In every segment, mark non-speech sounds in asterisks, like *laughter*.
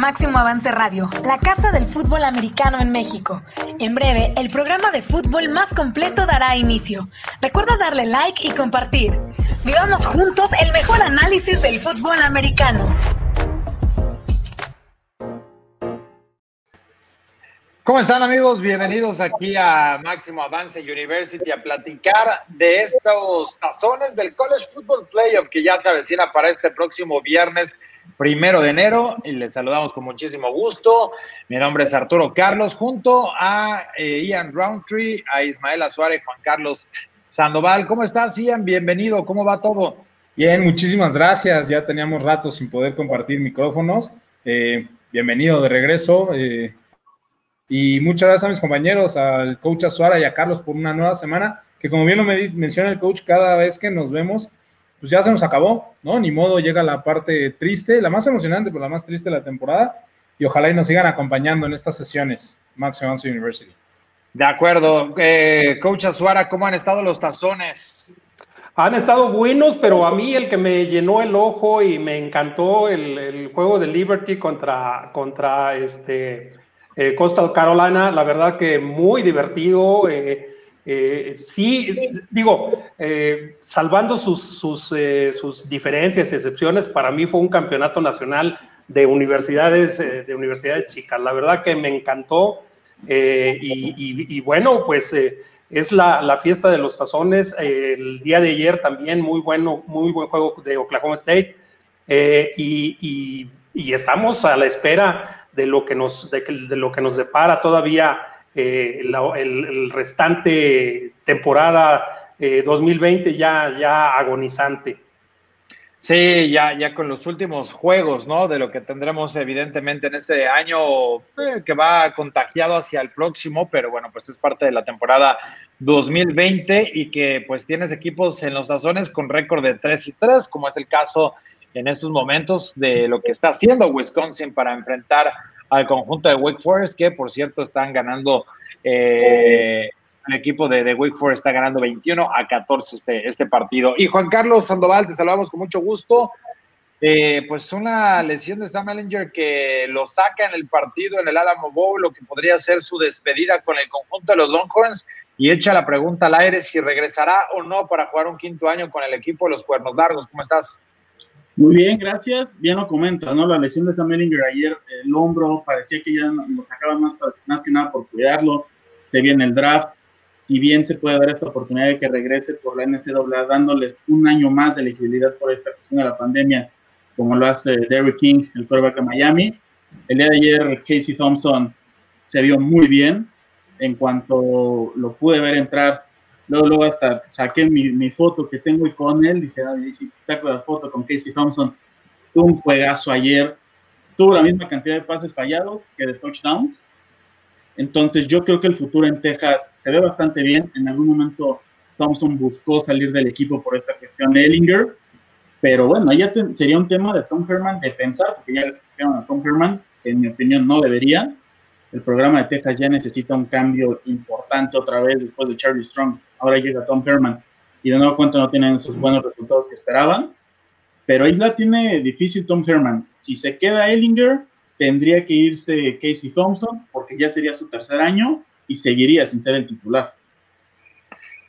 Máximo Avance Radio, la casa del fútbol americano en México. En breve, el programa de fútbol más completo dará inicio. Recuerda darle like y compartir. Vivamos juntos el mejor análisis del fútbol americano. ¿Cómo están amigos? Bienvenidos aquí a Máximo Avance University a platicar de estos tazones del College Football Playoff que ya se avecina para este próximo viernes primero de enero y les saludamos con muchísimo gusto. Mi nombre es Arturo Carlos, junto a eh, Ian Roundtree, a Ismael Azuare, Juan Carlos Sandoval. ¿Cómo estás, Ian? Bienvenido, ¿cómo va todo? Bien, muchísimas gracias. Ya teníamos rato sin poder compartir micrófonos. Eh, bienvenido de regreso. Eh, y muchas gracias a mis compañeros, al coach Azuara y a Carlos por una nueva semana, que como bien lo menciona el coach, cada vez que nos vemos pues ya se nos acabó, ¿no? Ni modo, llega la parte triste, la más emocionante, pero la más triste de la temporada, y ojalá y nos sigan acompañando en estas sesiones, Max Evans University. De acuerdo. Eh, Coach Azuara, ¿cómo han estado los tazones? Han estado buenos, pero a mí el que me llenó el ojo y me encantó el, juego de Liberty contra, contra este, eh, Coastal Carolina, la verdad que muy divertido. Eh, eh, sí, digo, eh, salvando sus, sus, eh, sus, diferencias y excepciones, para mí fue un campeonato nacional de universidades, de universidades chicas. La verdad que me encantó. Y, bueno, pues es la, la, fiesta de los tazones. el día de ayer también muy bueno, muy buen juego de Oklahoma State. Y, y, estamos a la espera de lo que nos, de, de lo que nos depara todavía eh, el, restante temporada 2020 eh, ya, ya agonizante. Sí, ya, ya con los últimos juegos, ¿no? De lo que tendremos evidentemente en este año eh, que va contagiado hacia el próximo, pero bueno, pues es parte de la temporada 2020 y que pues tienes equipos en los tazones con récord de 3 y 3, como es el caso en estos momentos de lo que está haciendo Wisconsin para enfrentar al conjunto de Wake Forest, que por cierto están ganando, eh, el equipo de, Wake Forest está ganando 21 a 14 este, este partido. Y Juan Carlos Sandoval, te saludamos con mucho gusto. Eh, pues una lesión de Sam Ellinger que lo saca en el partido en el Alamo Bowl, lo que podría ser su despedida con el conjunto de los Longhorns, y echa la pregunta al aire si regresará o no para jugar un quinto año con el equipo de los Cuernos Largos. ¿Cómo estás? Muy bien, gracias. Bien lo comenta, ¿no? La lesión de Sam Ellinger ayer, el hombro, parecía que ya lo sacaban más, más que nada por cuidarlo. Se viene el draft. Si bien se puede dar esta oportunidad de que regrese por la NCAA, dándoles un año más de elegibilidad por esta cuestión de la pandemia, como lo hace Derrick King, el quarterback de Miami. El día de ayer, Casey Thompson se vio muy bien. En cuanto lo pude ver entrar Luego, luego hasta saqué mi, mi foto que tengo con él, dije, saco la foto con Casey Thompson, tuvo un juegazo ayer, tuvo la misma cantidad de pases fallados que de touchdowns. Entonces yo creo que el futuro en Texas se ve bastante bien. En algún momento Thompson buscó salir del equipo por esta cuestión de Ellinger, pero bueno, ya sería un tema de Tom Herman de pensar, porque ya le a Tom Herman, que en mi opinión no debería. El programa de Texas ya necesita un cambio importante otra vez después de Charlie Strong. Ahora llega Tom Herman. Y de nuevo cuento no tienen esos buenos resultados que esperaban, pero ahí la tiene difícil Tom Herman. Si se queda Ellinger, tendría que irse Casey Thompson porque ya sería su tercer año y seguiría sin ser el titular.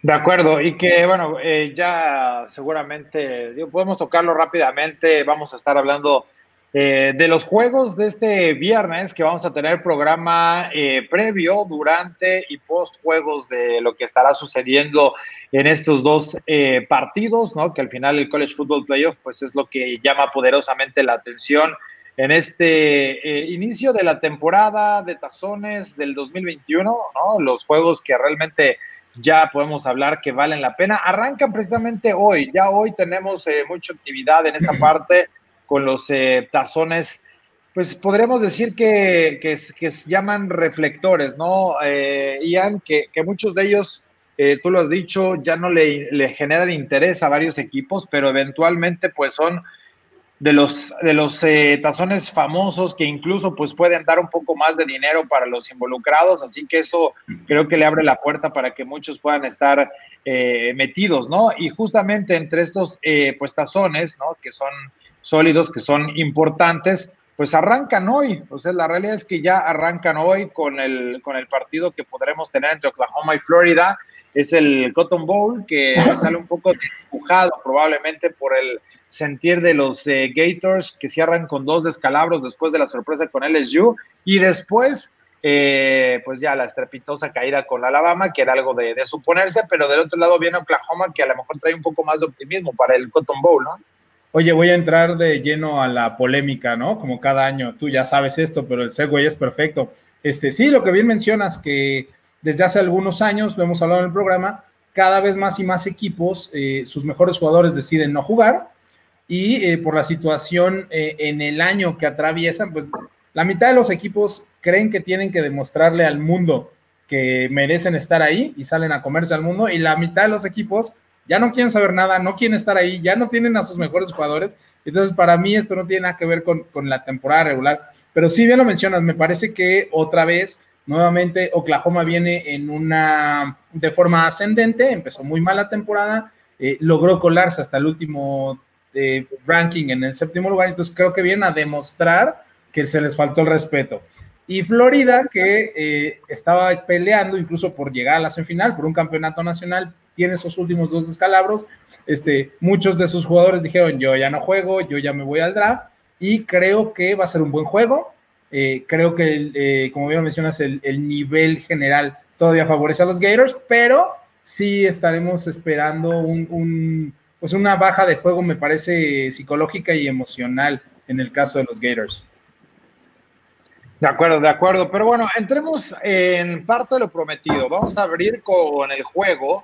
De acuerdo, y que bueno, eh, ya seguramente podemos tocarlo rápidamente, vamos a estar hablando eh, de los juegos de este viernes, que vamos a tener programa eh, previo, durante y post juegos de lo que estará sucediendo en estos dos eh, partidos, ¿no? Que al final el College Football Playoff, pues es lo que llama poderosamente la atención en este inicio de la temporada de tazones del 2021, ¿no? Los juegos que realmente ya podemos hablar que valen la pena. Arrancan precisamente hoy, ya hoy tenemos mucha actividad en esa *clears throat* parte con los eh, tazones, pues podríamos decir que, que, se llaman reflectores, ¿no? Eh, Ian, que, que, muchos de ellos, eh, tú lo has dicho, ya no le, le, generan interés a varios equipos, pero eventualmente pues son de los, de los eh, tazones famosos que incluso pues pueden dar un poco más de dinero para los involucrados, así que eso creo que le abre la puerta para que muchos puedan estar metidos, ¿no? Y justamente entre estos pues tazones, ¿no? Que son sólidos que son importantes, pues arrancan hoy. O sea, la realidad es que ya arrancan hoy con el, con el partido que podremos tener entre Oklahoma y Florida. Es el Cotton Bowl, que *laughs* sale un poco empujado probablemente por el sentir de los eh, Gators, que cierran con dos descalabros después de la sorpresa con LSU. Y después eh, pues ya la estrepitosa caída con Alabama, que era algo de, suponerse, pero del otro lado viene Oklahoma, que a lo mejor trae un poco más de optimismo para el Cotton Bowl, ¿no? Oye, voy a entrar de lleno a la polémica, ¿no? Como cada año, tú ya sabes esto, pero el segue es perfecto. Este, sí, lo que bien mencionas, que desde hace algunos años, lo hemos hablado en el programa, cada vez más y más equipos, eh, sus mejores jugadores deciden no jugar y eh, por la situación en el año que atraviesan, pues la mitad de los equipos creen que tienen que demostrarle al mundo que merecen estar ahí y salen a comerse al mundo y la mitad de los equipos ya no quieren saber nada, no quieren estar ahí, ya no tienen a sus mejores jugadores. Entonces, para mí esto no tiene nada que ver con, la temporada regular. Pero sí, bien lo mencionas, me parece que otra vez, nuevamente, Oklahoma viene en una, de forma ascendente, empezó muy mal la temporada, eh, logró colarse hasta el último eh, ranking en el séptimo lugar, entonces creo que viene a demostrar que se les faltó el respeto. Y Florida, que eh, estaba peleando incluso por llegar a la semifinal, por un campeonato nacional, tiene esos últimos dos descalabros. Este, muchos de sus jugadores dijeron, yo ya no juego, yo ya me voy al draft, y creo que va a ser un buen juego. Eh, creo que, eh, como bien mencionas, el, nivel general todavía favorece a los Gators, pero sí estaremos esperando un, pues una baja de juego, me parece, psicológica y emocional en el caso de los Gators. De acuerdo, de acuerdo. Pero bueno, entremos en parte de lo prometido. Vamos a abrir con el juego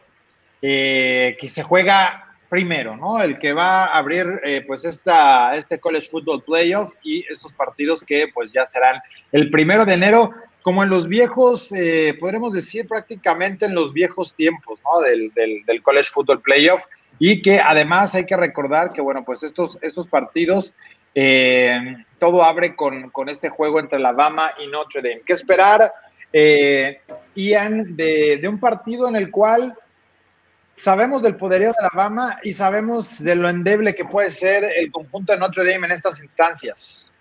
eh, que se juega primero, ¿no? El que va a abrir eh, pues esta, este College Football Playoff y estos partidos que pues ya serán el primero de enero, como en los viejos, eh, podremos decir prácticamente en los viejos tiempos, ¿no? Del, del, del College Football Playoff y que además hay que recordar que, bueno, pues estos, estos partidos eh, todo abre con, este juego entre Alabama y Notre Dame. ¿Qué esperar, eh, Ian, de, un partido en el cual sabemos del poderío de Alabama y sabemos de lo endeble que puede ser el conjunto de Notre Dame en estas instancias?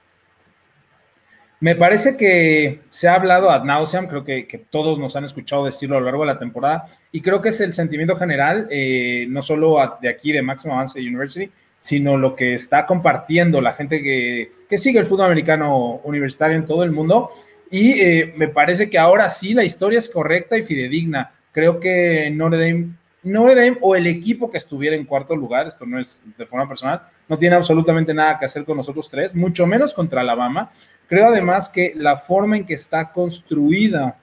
Me parece que se ha hablado ad nauseam, creo que, todos nos han escuchado decirlo a lo largo de la temporada, y creo que es el sentimiento general, eh, no solo de aquí de Máximo Avance University, sino lo que está compartiendo la gente que, sigue el fútbol americano universitario en todo el mundo. Y eh, me parece que ahora sí la historia es correcta y fidedigna. Creo que Notre Dame, Notre Dame o el equipo que estuviera en cuarto lugar, esto no es de forma personal, no tiene absolutamente nada que hacer con nosotros tres, mucho menos contra Alabama. Creo además que la forma en que está construida,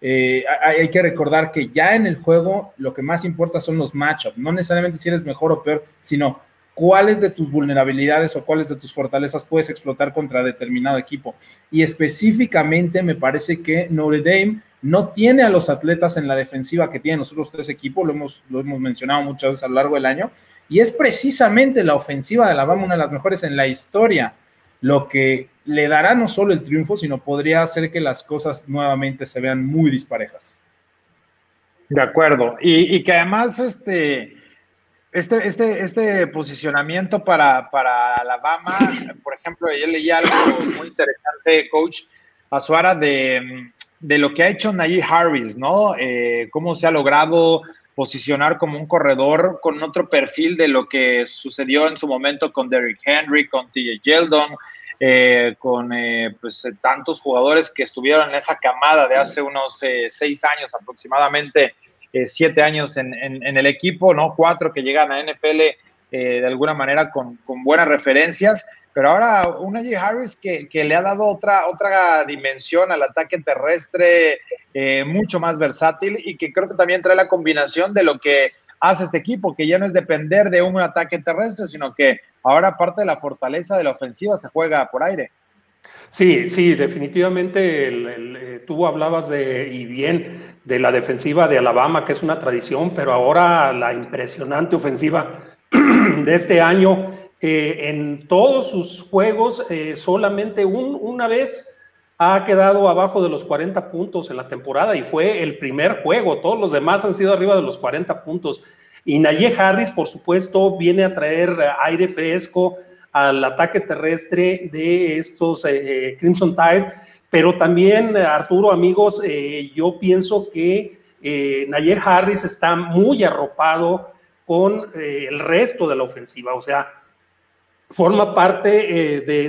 eh, hay, que recordar que ya en el juego lo que más importa son los matchups, no necesariamente si eres mejor o peor, sino cuáles de tus vulnerabilidades o cuáles de tus fortalezas puedes explotar contra determinado equipo. Y específicamente me parece que Notre Dame no tiene a los atletas en la defensiva que tienen los otros tres equipos, lo hemos, lo hemos mencionado muchas veces a lo largo del año, y es precisamente la ofensiva de Alabama una de las mejores en la historia, lo que le dará no solo el triunfo, sino podría hacer que las cosas nuevamente se vean muy disparejas. De acuerdo, y que además este este, este, este posicionamiento para, para Alabama, por ejemplo, yo leí algo muy interesante, coach Azuara, de, de lo que ha hecho Najee Harris, ¿no? Eh, cómo se ha logrado posicionar como un corredor con otro perfil de lo que sucedió en su momento con Derrick Henry, con TJ Yeldon, eh, con eh, pues, tantos jugadores que estuvieron en esa camada de hace unos seis años aproximadamente eh, siete años en, el equipo, ¿no? Cuatro que llegan a NFL eh, de alguna manera con, buenas referencias, pero ahora una J. Harris que, le ha dado otra, otra dimensión al ataque terrestre eh, mucho más versátil y que creo que también trae la combinación de lo que hace este equipo, que ya no es depender de un ataque terrestre, sino que ahora parte de la fortaleza de la ofensiva se juega por aire. Sí, sí, definitivamente tú hablabas de, y bien, de la defensiva de Alabama, que es una tradición, pero ahora la impresionante ofensiva *clears throat* de este año, eh, en todos sus juegos, eh, solamente una vez ha quedado abajo de los 40 puntos en la temporada y fue el primer juego, todos los demás han sido arriba de los 40 puntos. Y Nayé Harris, por supuesto, viene a traer aire fresco al ataque terrestre de estos eh, Crimson Tide, pero también, Arturo, amigos, yo pienso que Nayel Harris está muy arropado con el resto de la ofensiva, o sea, forma parte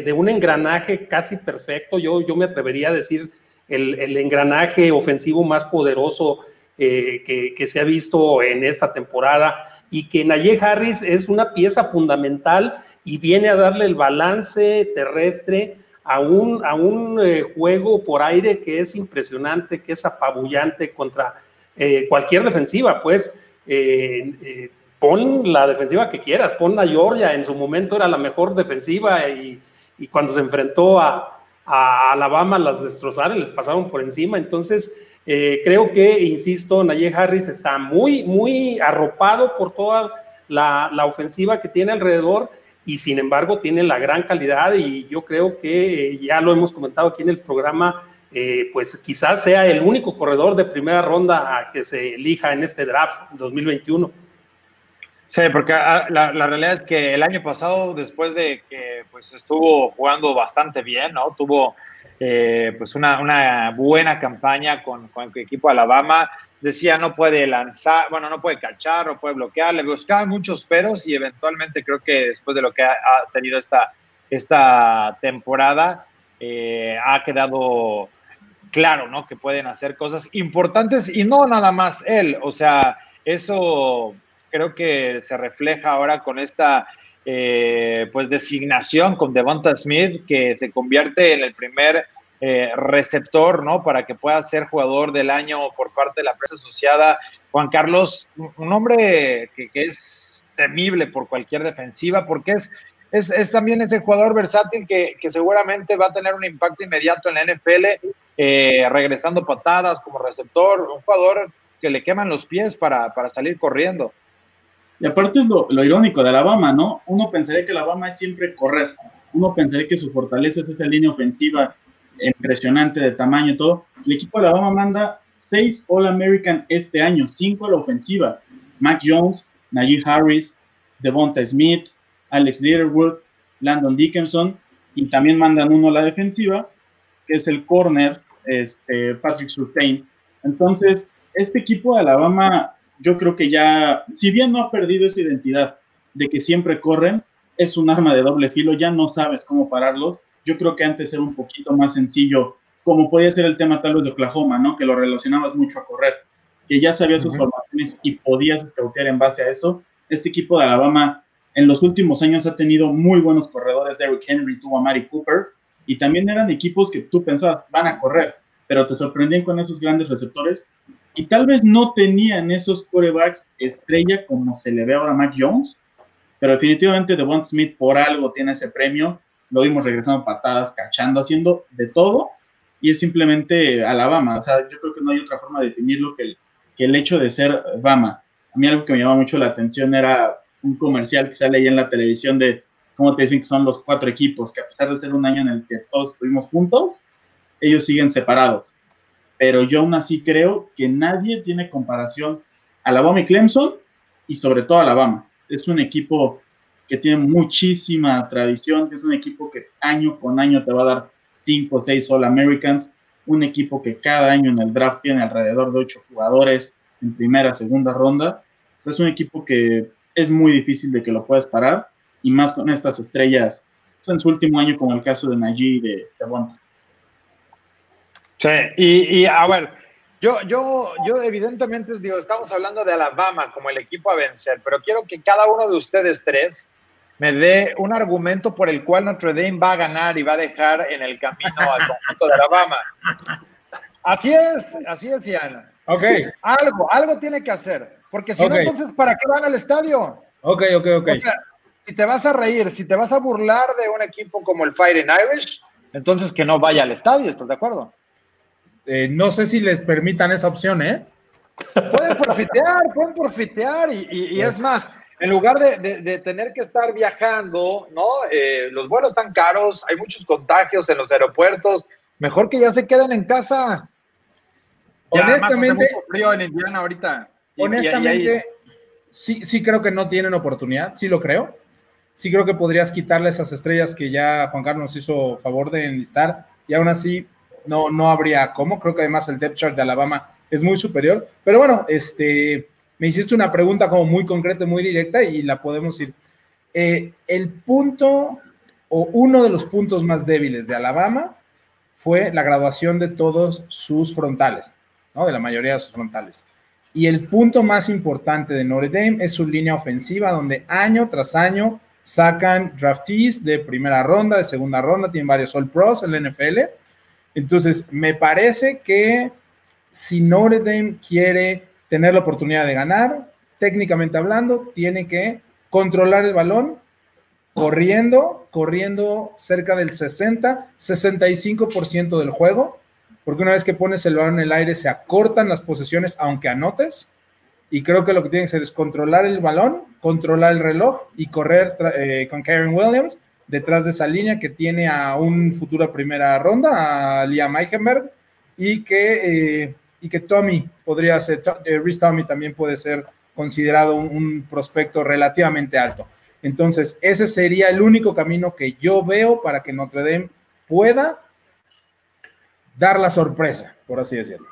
de, un engranaje casi perfecto, yo, yo me atrevería a decir el, engranaje ofensivo más poderoso que, que, se ha visto en esta temporada. Y que Nayé Harris es una pieza fundamental y viene a darle el balance terrestre a un, a un eh, juego por aire que es impresionante, que es apabullante contra eh, cualquier defensiva, pues eh, pon la defensiva que quieras, pon a Georgia, en su momento era la mejor defensiva y, y cuando se enfrentó a, a Alabama las destrozaron, les pasaron por encima, entonces creo que, insisto, Nayé Harris está muy, muy arropado por toda la, ofensiva que tiene alrededor y sin embargo tiene la gran calidad y yo creo que eh, ya lo hemos comentado aquí en el programa, eh, pues quizás sea el único corredor de primera ronda que se elija en este draft 2021. Sí, porque ah, la, realidad es que el año pasado, después de que pues estuvo jugando bastante bien, ¿no? Tuvo eh, pues una, una, buena campaña con, con, el equipo Alabama. Decía no puede lanzar, bueno, no puede cachar, no puede bloquear, le buscaban muchos peros y eventualmente creo que después de lo que ha, tenido esta, esta temporada, eh, ha quedado claro, ¿no? Que pueden hacer cosas importantes y no nada más él, o sea, eso creo que se refleja ahora con esta eh, pues designación con Devonta Smith, que se convierte en el primer eh, receptor, ¿no? Para que pueda ser jugador del año por parte de la prensa asociada. Juan Carlos, un hombre que, es temible por cualquier defensiva, porque es, es, también ese jugador versátil que, seguramente va a tener un impacto inmediato en la NFL, eh, regresando patadas como receptor, un jugador que le queman los pies para, para salir corriendo. Y aparte es lo, irónico de Alabama, ¿no? Uno pensaría que Alabama es siempre correr. Uno pensaría que su fortaleza es esa línea ofensiva impresionante de tamaño y todo. El equipo de Alabama manda seis All-American este año, cinco a la ofensiva. Mac Jones, Najee Harris, Devonta Smith, Alex Leatherwood, Landon Dickinson, y también mandan uno a la defensiva, que es el corner, este, Patrick Surtain. Entonces, este equipo de Alabama yo creo que ya, si bien no ha perdido esa identidad de que siempre corren, es un arma de doble filo, ya no sabes cómo pararlos. Yo creo que antes era un poquito más sencillo, como podía ser el tema tal vez de Oklahoma, ¿no? Que lo relacionabas mucho a correr, que ya sabías sus formaciones y podías escautear en base a eso. Este equipo de Alabama en los últimos años ha tenido muy buenos corredores. Derrick Henry tuvo a Mari Cooper y también eran equipos que tú pensabas van a correr, pero te sorprendían con esos grandes receptores y tal vez no tenían esos corebacks estrella como se le ve ahora a Mac Jones, pero definitivamente Devon Smith por algo tiene ese premio. Lo vimos regresando patadas, cachando, haciendo de todo, y es simplemente Alabama. O sea, yo creo que no hay otra forma de definirlo que el, que el hecho de ser Bama. A mí algo que me llama mucho la atención era un comercial que sale ahí en la televisión de cómo te dicen que son los cuatro equipos, que a pesar de ser un año en el que todos estuvimos juntos, ellos siguen separados pero yo aún así creo que nadie tiene comparación a Alabama y Clemson y sobre todo a Alabama. Es un equipo que tiene muchísima tradición, que es un equipo que año con año te va a dar 5 o 6 All Americans, un equipo que cada año en el draft tiene alrededor de 8 jugadores en primera, segunda ronda. es un equipo que es muy difícil de que lo puedas parar y más con estas estrellas en su último año como el caso de Najee y de Devonta. Sí, y, a ver, yo, yo, yo evidentemente digo, estamos hablando de Alabama como el equipo a vencer, pero quiero que cada uno de ustedes tres me dé un argumento por el cual Notre Dame va a ganar y va a dejar en el camino al conjunto de Alabama. Así es, así es, Ian. Ok. Algo, algo tiene que hacer, porque si no, entonces, ¿para qué van al estadio? Ok, ok, ok. O sea, si te vas a reír, si te vas a burlar de un equipo como el Fighting Irish, entonces que no vaya al estadio, ¿estás de acuerdo? Eh, no sé si les permitan esa opción, ¿eh? Pueden profitear, pueden profitear y, es más, en lugar de, tener que estar viajando, ¿no? Eh, los vuelos están caros, hay muchos contagios en los aeropuertos, mejor que ya se queden en casa. honestamente, frío en Indiana ahorita. honestamente, sí, sí creo que no tienen oportunidad, sí lo creo. sí creo que podrías quitarle esas estrellas que ya Juan Carlos nos hizo favor de enlistar y aún así no, no habría cómo. Creo que además el depth chart de Alabama es muy superior. Pero bueno, este, me hiciste una pregunta como muy concreta, muy directa y la podemos ir. Eh, el punto o uno de los puntos más débiles de Alabama fue la graduación de todos sus frontales, ¿no? de la mayoría de sus frontales. Y el punto más importante de Notre Dame es su línea ofensiva, donde año tras año sacan draftees de primera ronda, de segunda ronda, tienen varios All Pros en la NFL. Entonces, me parece que si Notre Dame quiere tener la oportunidad de ganar, técnicamente hablando, tiene que controlar el balón, corriendo, corriendo cerca del 60, 65% del juego, porque una vez que pones el balón en el aire se acortan las posesiones aunque anotes y creo que lo que tiene que hacer es controlar el balón, controlar el reloj y correr eh, con Karen Williams detrás de esa línea que tiene a un futuro primera ronda, a Liam Eichenberg, y que, eh, y que Tommy podría ser, eh, Rhys Tommy también puede ser considerado un, un, prospecto relativamente alto. Entonces, ese sería el único camino que yo veo para que Notre Dame pueda dar la sorpresa, por así decirlo.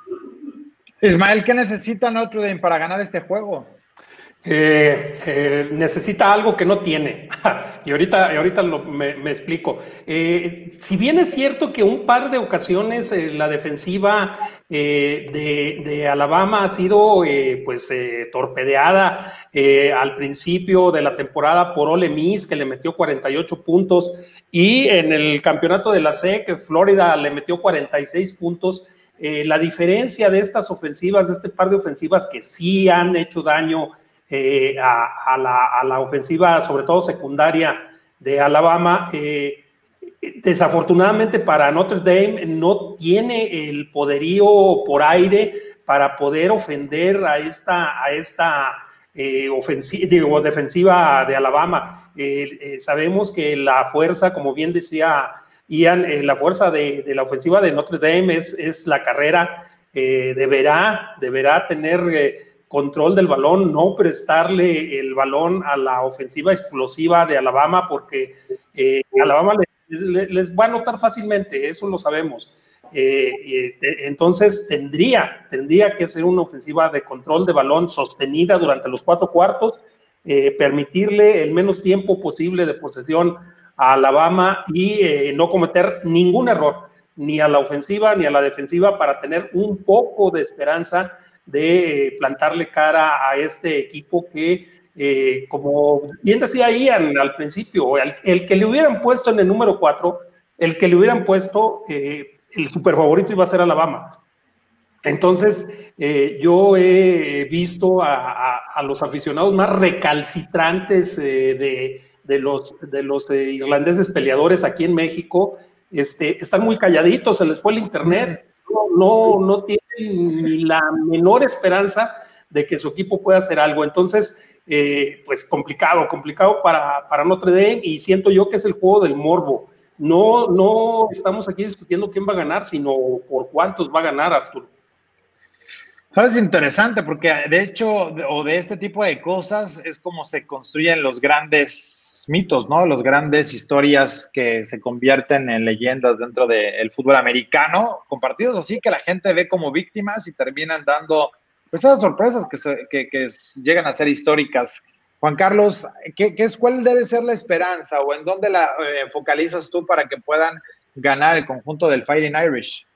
Ismael, ¿qué necesita Notre Dame para ganar este juego? Eh, eh, necesita algo que no tiene. *laughs* y ahorita, ahorita me, explico. Eh, si bien es cierto que un par de ocasiones la defensiva de, Alabama ha sido pues torpedeada al principio de la temporada por Ole Miss, que le metió 48 puntos, y en el campeonato de la SEC, Florida le metió 46 puntos. la diferencia de estas ofensivas, de este par de ofensivas que sí han hecho daño eh, a, la, ofensiva, sobre todo secundaria de Alabama. Eh, desafortunadamente para Notre Dame no tiene el poderío por aire para poder ofender a esta, a esta eh, ofensiva, defensiva de Alabama. sabemos que la fuerza, como bien decía Ian, la fuerza de, la ofensiva de Notre Dame es, es la carrera. deberá, deberá tener control del balón, no prestarle el balón a la ofensiva explosiva de Alabama, porque eh, Alabama les, va a notar fácilmente, eso lo sabemos. Eh, entonces tendría, tendría que ser una ofensiva de control de balón sostenida durante los cuatro cuartos, eh, permitirle el menos tiempo posible de posesión a Alabama y no cometer ningún error, ni a la ofensiva ni a la defensiva, para tener un poco de esperanza de eh, plantarle cara a este equipo que, eh, como bien decía Ian al principio, el, que le hubieran puesto en el número 4, el que le hubieran puesto, eh, el super favorito iba a ser Alabama. Entonces, yo he visto a, los aficionados más recalcitrantes de, los, de los irlandeses peleadores aquí en México, este, están muy calladitos, se les fue el internet, no, no tienen ni la menor esperanza de que su equipo pueda hacer algo. Entonces, eh, pues complicado, complicado para, para Notre Dame y siento yo que es el juego del morbo. No, no estamos aquí discutiendo quién va a ganar, sino por cuántos va a ganar Arturo. Es interesante porque de hecho, o de este tipo de cosas es como se construyen los grandes mitos, ¿no? Los grandes historias que se convierten en leyendas dentro del fútbol americano, compartidos así que la gente ve como víctimas y terminan dando pues, esas sorpresas que, que, llegan a ser históricas. Juan Carlos, ¿qué, es, ¿cuál debe ser la esperanza o en dónde la eh, focalizas tú para que puedan ganar el conjunto del Fighting Irish?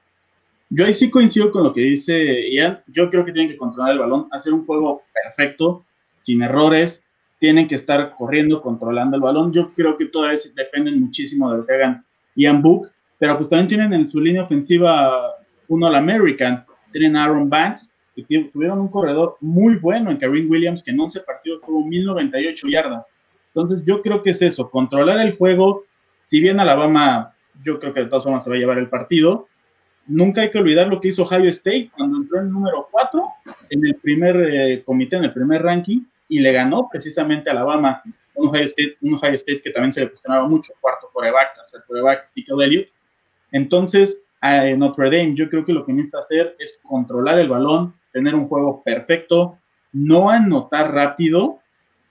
Yo ahí sí coincido con lo que dice Ian. Yo creo que tienen que controlar el balón, hacer un juego perfecto, sin errores. Tienen que estar corriendo, controlando el balón. Yo creo que todavía dependen muchísimo de lo que hagan Ian Book, pero pues también tienen en su línea ofensiva uno al American. Tienen Aaron Banks, y tuvieron un corredor muy bueno en Kareem Williams, que en 11 partidos tuvo 1098 yardas. Entonces, yo creo que es eso, controlar el juego. Si bien Alabama, yo creo que de todas formas se va a llevar el partido, nunca hay que olvidar lo que hizo Ohio State cuando entró en número 4 en el primer eh, comité, en el primer ranking, y le ganó precisamente a Alabama, un Ohio State, un Ohio State que también se le cuestionaba mucho, cuarto coreback, tercer coreback, Ezekiel Elliott. Entonces, Notre Dame, yo creo que lo que necesita hacer es controlar el balón, tener un juego perfecto, no anotar rápido,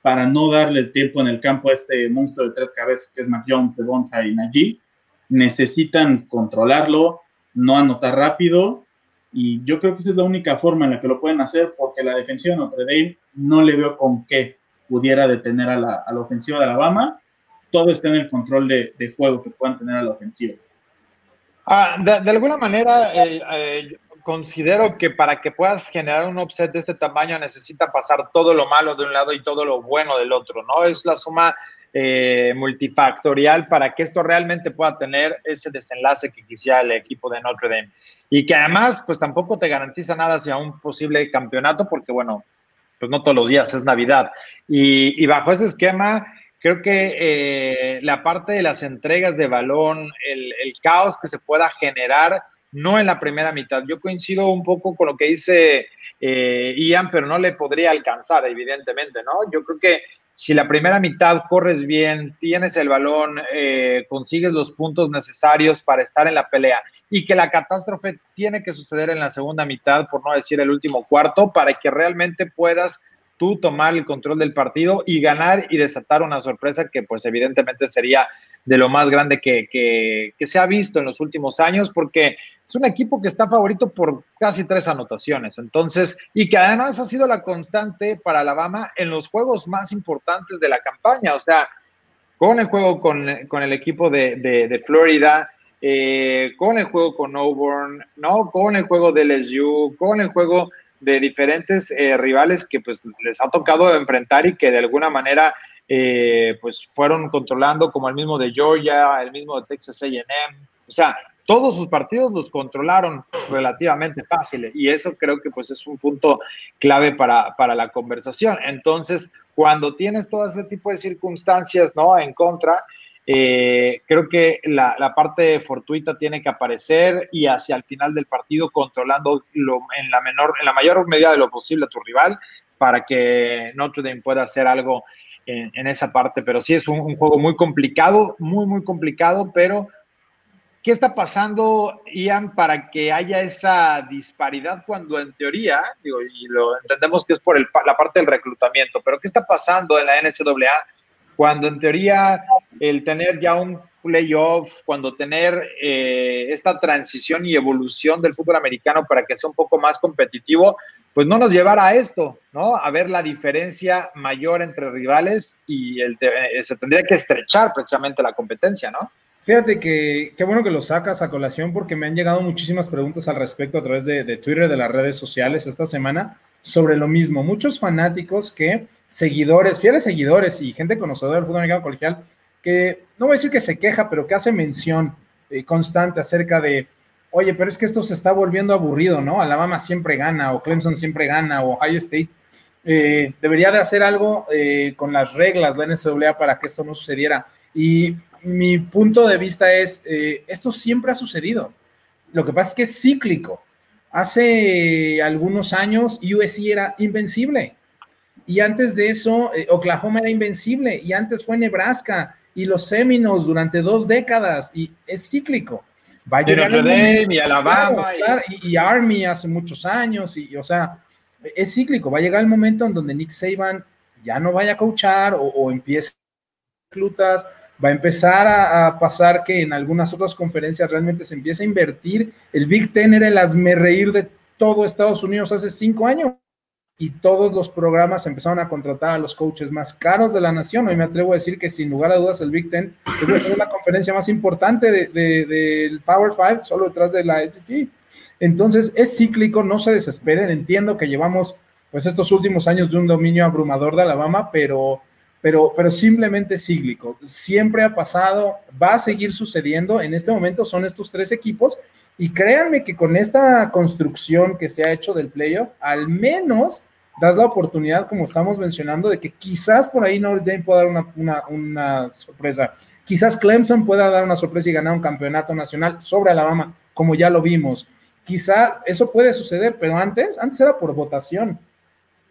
para no darle el tiempo en el campo a este monstruo de tres cabezas que es Mac Jones, Devonta y Najee. Necesitan controlarlo, no anotar rápido y yo creo que esa es la única forma en la que lo pueden hacer porque la defensiva de Notre Dame no le veo con qué pudiera detener a la, ofensiva de Alabama. Todo está en el control de, juego que puedan tener a la ofensiva. Ah, de, alguna manera, eh, eh, considero que para que puedas generar un offset de este tamaño necesita pasar todo lo malo de un lado y todo lo bueno del otro, ¿no? Es la suma eh, multifactorial para que esto realmente pueda tener ese desenlace que quisiera el equipo de Notre Dame. Y que además, pues tampoco te garantiza nada hacia un posible campeonato, porque bueno, pues no todos los días es Navidad. Y, bajo ese esquema, creo que eh, la parte de las entregas de balón, el, caos que se pueda generar, no en la primera mitad. Yo coincido un poco con lo que dice eh, Ian, pero no le podría alcanzar, evidentemente, ¿no? Yo creo que si la primera mitad corres bien, tienes el balón, eh, consigues los puntos necesarios para estar en la pelea y que la catástrofe tiene que suceder en la segunda mitad, por no decir el último cuarto, para que realmente puedas tú tomar el control del partido y ganar y desatar una sorpresa que pues evidentemente sería de lo más grande que, se ha visto en los últimos años, porque es un equipo que está favorito por casi tres anotaciones. Entonces, y que además ha sido la constante para Alabama en los juegos más importantes de la campaña. O sea, con el juego con, el equipo de, Florida, eh, con el juego con Auburn, ¿no? Con el juego de LSU, con el juego de diferentes eh, rivales que pues les ha tocado enfrentar y que de alguna manera eh, pues fueron controlando como el mismo de Georgia, el mismo de Texas A&M, o sea, todos sus partidos los controlaron relativamente fáciles y eso creo que pues es un punto clave para, para la conversación. Entonces, cuando tienes todo ese tipo de circunstancias, ¿no? En contra, eh, creo que la, la, parte fortuita tiene que aparecer y hacia el final del partido controlando lo, en, la menor, en la mayor medida de lo posible a tu rival para que Notre Dame pueda hacer algo en, esa parte, pero sí es un, juego muy complicado, muy, muy complicado, pero ¿qué está pasando, Ian, para que haya esa disparidad cuando en teoría, digo, y lo entendemos que es por la parte del reclutamiento, pero ¿qué está pasando en la NCAA cuando en teoría el tener ya un playoff, cuando tener eh, esta transición y evolución del fútbol americano para que sea un poco más competitivo, pues no nos llevara a esto, ¿no? A ver la diferencia mayor entre rivales y el, eh, se tendría que estrechar precisamente la competencia, ¿no? Fíjate que qué bueno que lo sacas a colación porque me han llegado muchísimas preguntas al respecto a través de, de Twitter, de las redes sociales esta semana sobre lo mismo. Muchos fanáticos que, seguidores, fieles seguidores y gente conocedora del fútbol americano colegial, que no voy a decir que se queja, pero que hace mención eh, constante acerca de oye, pero es que esto se está volviendo aburrido, ¿no? Alabama siempre gana, o Clemson siempre gana, o Ohio State. Eh, debería de hacer algo eh, con las reglas la NCAA para que esto no sucediera. Y mi punto de vista es, eh, esto siempre ha sucedido. Lo que pasa es que es cíclico. Hace algunos años USC era invencible. Y antes de eso, Oklahoma era invencible. Y antes fue Nebraska y los Seminoles durante dos décadas. Y es cíclico. Va a llegar y Alabama y... Army hace muchos años y, o sea es cíclico. Va a llegar el momento en donde Nick Saban ya no vaya a coachar o, o empiece clutas va a empezar a, pasar que en algunas otras conferencias realmente se empieza a invertir. El Big Ten era el reír de todo Estados Unidos hace cinco años y todos los programas empezaron a contratar a los coaches más caros de la nación. Hoy me atrevo a decir que sin lugar a dudas el Big Ten es la conferencia más importante del de, Power Five, solo detrás de la SEC. Entonces es cíclico, no se desesperen. Entiendo que llevamos pues estos últimos años de un dominio abrumador de Alabama, pero, pero, pero simplemente cíclico. Siempre ha pasado, va a seguir sucediendo. En este momento son estos tres equipos y créanme que con esta construcción que se ha hecho del playoff, al menos das la oportunidad, como estamos mencionando, de que quizás por ahí Notre Dame pueda dar una, sorpresa. Quizás Clemson pueda dar una sorpresa y ganar un campeonato nacional sobre Alabama, como ya lo vimos. Quizá eso puede suceder, pero antes, antes era por votación.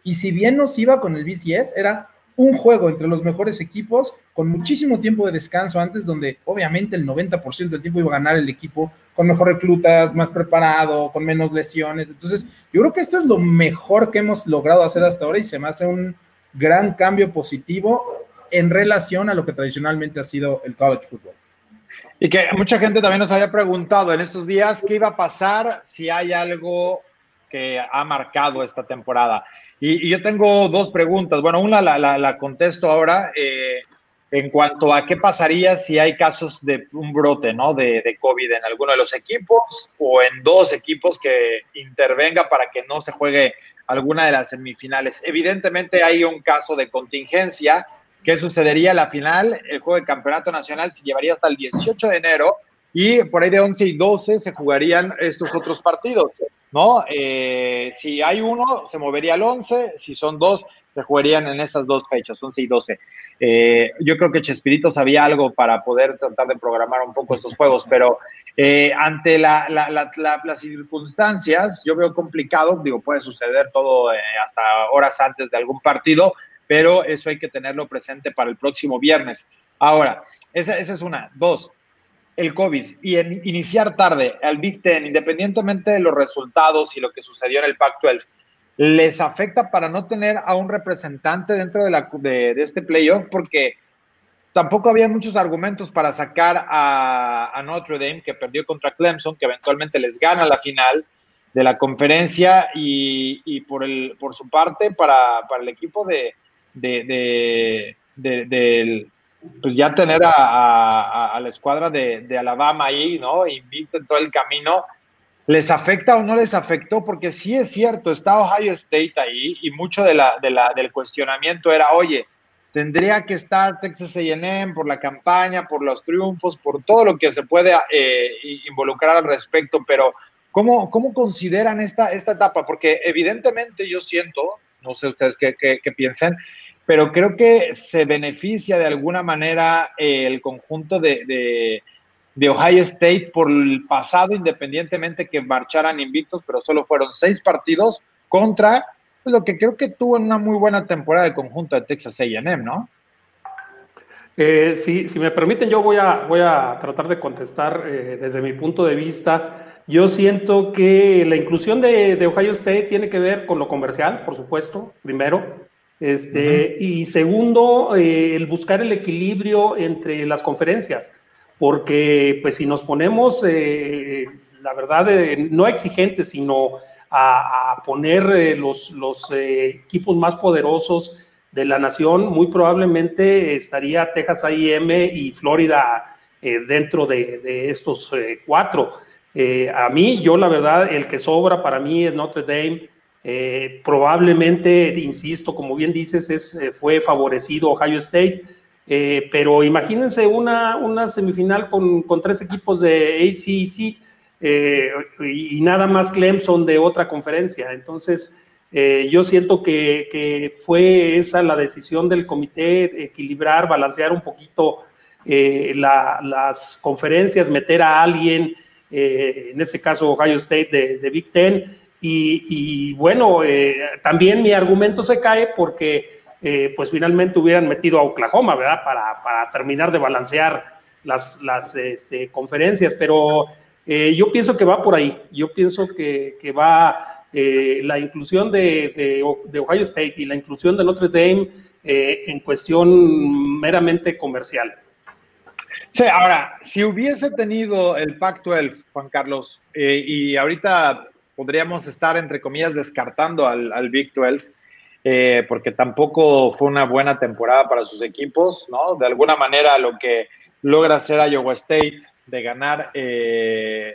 Y si bien nos iba con el BCS, era un juego entre los mejores equipos con muchísimo tiempo de descanso antes, donde obviamente el 90% del tiempo iba a ganar el equipo con mejor reclutas, más preparado, con menos lesiones. Entonces, yo creo que esto es lo mejor que hemos logrado hacer hasta ahora y se me hace un, gran cambio positivo en relación a lo que tradicionalmente ha sido el college football. Y que mucha gente también nos había preguntado en estos días qué iba a pasar si hay algo que ha marcado esta temporada. Y, yo tengo dos preguntas. Bueno, una la, contesto ahora eh, en cuanto a qué pasaría si hay casos de un brote ¿no? de, COVID en alguno de los equipos o en dos equipos que intervenga para que no se juegue alguna de las semifinales. Evidentemente hay un caso de contingencia. ¿Qué sucedería? La final, el juego de campeonato nacional se llevaría hasta el 18 de enero y por ahí de 11 y 12 se jugarían estos otros partidos. ¿no? Eh, si hay uno, se movería al 11, si son dos, se jugarían en esas dos fechas, 11 y 12. Eh, yo creo que Chespirito sabía algo para poder tratar de programar un poco estos juegos, pero eh, ante las circunstancias, yo veo complicado, digo, puede suceder todo hasta horas antes de algún partido, pero eso hay que tenerlo presente para el próximo viernes. Ahora, esa, esa es una. Dos, el COVID y en iniciar tarde al Big Ten, independientemente de los resultados y lo que sucedió en el Pac-12, les afecta para no tener a un representante dentro de, la, de, este playoff porque tampoco había muchos argumentos para sacar a, Notre Dame, que perdió contra Clemson, que eventualmente les gana la final de la conferencia y, por, el, por su parte para, el equipo de, de, del pues ya tener a, la escuadra de, Alabama ahí, ¿no? Invicto en todo el camino, ¿les afecta o no les afectó? Porque sí es cierto, está Ohio State ahí y mucho de la, del cuestionamiento era, oye, tendría que estar Texas AM por la campaña, por los triunfos, por todo lo que se puede eh, involucrar al respecto, pero ¿cómo, cómo consideran esta, esta etapa? Porque evidentemente yo siento, no sé ustedes qué, qué, qué piensen, pero creo que se beneficia de alguna manera eh, el conjunto de, Ohio State por el pasado, independientemente que marcharan invictos, pero solo fueron seis partidos contra pues, lo que creo que tuvo una muy buena temporada el conjunto de Texas AM, ¿no? Eh, sí, si me permiten, yo voy a, voy a tratar de contestar eh, desde mi punto de vista. Yo siento que la inclusión de, de Ohio State tiene que ver con lo comercial, por supuesto, primero. Este, Y segundo, eh, el buscar el equilibrio entre las conferencias, porque pues si nos ponemos, eh, la verdad, eh, no exigentes, sino a, poner los, los equipos más poderosos de la nación, muy probablemente estaría Texas A&M y Florida dentro de, de estos cuatro. a mí, yo la verdad, el que sobra para mí es Notre Dame, eh, probablemente, insisto, como bien dices, es, eh, fue favorecido Ohio State, eh, pero imagínense una, una semifinal con, tres equipos de ACC y, nada más Clemson de otra conferencia. Entonces, yo siento que, fue esa la decisión del comité, equilibrar, balancear un poquito las conferencias, meter a alguien, en este caso Ohio State de, de Big Ten, y, bueno, eh, también mi argumento se cae porque eh, pues finalmente hubieran metido a Oklahoma, ¿verdad? Para, para terminar de balancear las, las este, conferencias, pero eh, yo pienso que va por ahí, yo pienso que, que va la inclusión de, de, de, Ohio State y la inclusión de Notre Dame en cuestión meramente comercial. Sí, ahora, si hubiese tenido el Pacto 12 Juan Carlos, y ahorita podríamos estar, entre comillas, descartando al, al Big 12, eh, porque tampoco fue una buena temporada para sus equipos, ¿no? De alguna manera lo que logra hacer Iowa State de ganar eh,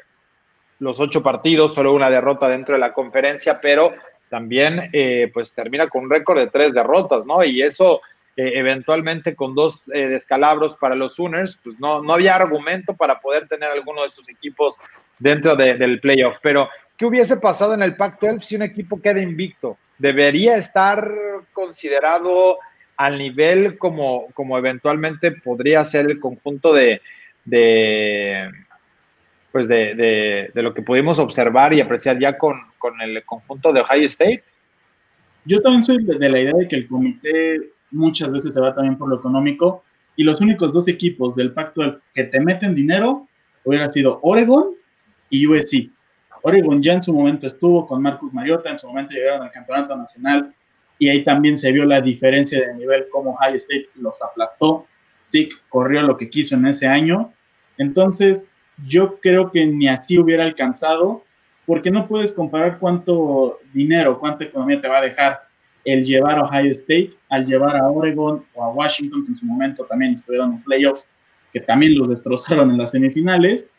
los ocho partidos, solo una derrota dentro de la conferencia, pero también eh, pues termina con un récord de tres derrotas, ¿no? Y eso eventualmente con dos descalabros para los Sooners, pues no, no había argumento para poder tener alguno de estos equipos dentro del playoff. Pero ¿Qué hubiese pasado en el Pac-12 si un equipo queda invicto? ¿Debería estar considerado al nivel como, como eventualmente podría ser el conjunto de, pues de, lo que pudimos observar y apreciar ya con, el conjunto de Ohio State? Yo también soy de, la idea de que el comité muchas veces se va también por lo económico y los únicos dos equipos del Pac-12 que te meten dinero hubieran sido Oregon y USC. Oregon ya en su momento estuvo con Marcus Mariota, en su momento llegaron al campeonato nacional y ahí también se vio la diferencia de nivel, como Ohio State los aplastó. sí corrió lo que quiso en ese año. Entonces, yo creo que ni así hubiera alcanzado, porque no puedes comparar cuánto dinero, cuánta economía te va a dejar el llevar a Ohio State al llevar a Oregon o a Washington, que en su momento también estuvieron en playoffs, que también los destrozaron en las semifinales.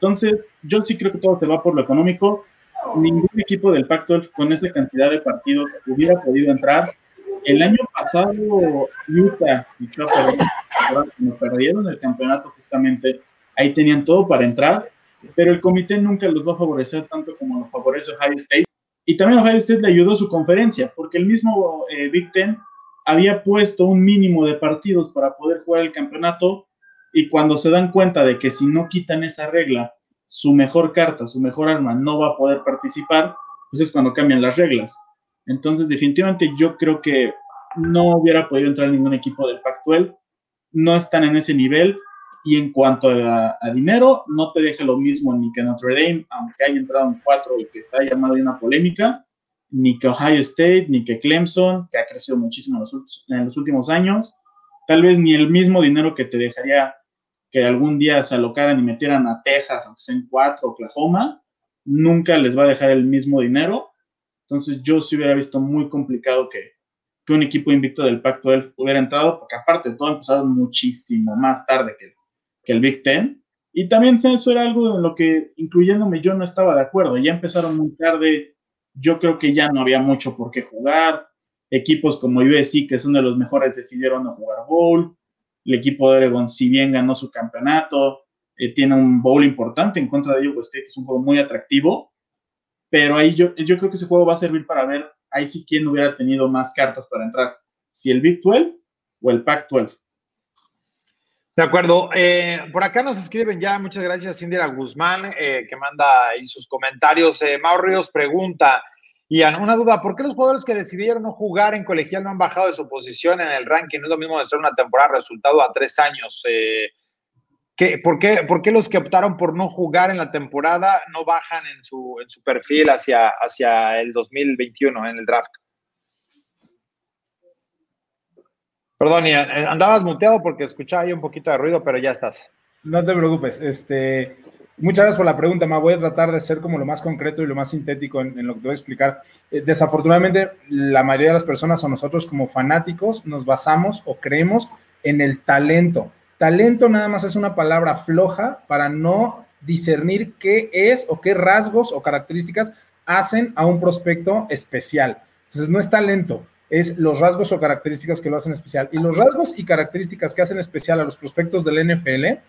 Entonces, yo sí creo que todo se va por lo económico. Ningún equipo del Pac-12 con esa cantidad de partidos hubiera podido entrar. El año pasado, Utah y cuando perdieron el campeonato justamente, ahí tenían todo para entrar, pero el comité nunca los va a favorecer tanto como lo favorece Ohio State. Y también Ohio State le ayudó su conferencia, porque el mismo eh, Big Ten había puesto un mínimo de partidos para poder jugar el campeonato y cuando se dan cuenta de que si no quitan esa regla, su mejor carta, su mejor arma no va a poder participar, pues es cuando cambian las reglas. Entonces, definitivamente yo creo que no hubiera podido entrar ningún equipo del Pac-12, no están en ese nivel y en cuanto a, dinero, no te deje lo mismo ni que Notre Dame, aunque haya entrado en cuatro y que se haya llamado una polémica, ni que Ohio State, ni que Clemson, que ha crecido muchísimo en los, en los últimos años. Tal vez ni el mismo dinero que te dejaría que algún día se alocaran y metieran a Texas, aunque sean cuatro, Oklahoma, nunca les va a dejar el mismo dinero. Entonces yo sí hubiera visto muy complicado que, que un equipo invicto del Pac-12 hubiera entrado, porque aparte todo empezado muchísimo más tarde que, que el Big Ten. Y también eso era algo en lo que, incluyéndome, yo no estaba de acuerdo. Ya empezaron muy tarde. Yo creo que ya no había mucho por qué jugar. Equipos como USC, que es uno de los mejores, decidieron no jugar bowl. El equipo de Oregon, si bien ganó su campeonato, eh, tiene un bowl importante en contra de Iowa State, es un juego muy atractivo. Pero ahí yo, yo creo que ese juego va a servir para ver ahí sí quién hubiera tenido más cartas para entrar. Si el Big 12 o el Pac 12. De acuerdo. Eh, por acá nos escriben ya, muchas gracias, Indira Guzmán, eh, que manda ahí sus comentarios. Eh, Mauro Ríos pregunta, y una duda, ¿por qué los jugadores que decidieron no jugar en colegial no han bajado de su posición en el ranking? No es lo mismo de ser una temporada resultado a tres años. ¿qué, por, qué, ¿Por qué los que optaron por no jugar en la temporada no bajan en su, perfil hacia, hacia el 2021 en el draft? Perdón, eh, andabas muteado porque escuchaba ahí un poquito de ruido, pero ya estás. No te preocupes. Este, muchas gracias por la pregunta, Ma. Voy a tratar de ser como lo más concreto y lo más sintético en, lo que te voy a explicar. Eh, desafortunadamente, la mayoría de las personas o nosotros como fanáticos nos basamos o creemos en el talento. Talento nada más es una palabra floja para no discernir qué es o qué rasgos o características hacen a un prospecto especial. Entonces, no es talento, es los rasgos o características que lo hacen especial. Y los rasgos y características que hacen especial a los prospectos del NFL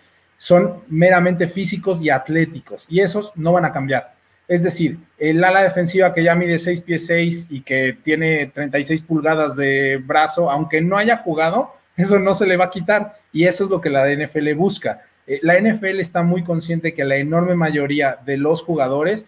son meramente físicos y atléticos, y esos no van a cambiar. Es decir, el ala defensiva que ya mide 6 pies 6 y que tiene 36 pulgadas de brazo, aunque no haya jugado, eso no se le va a quitar. Y eso es lo que la NFL busca. Eh, la NFL está muy consciente que la enorme mayoría de los jugadores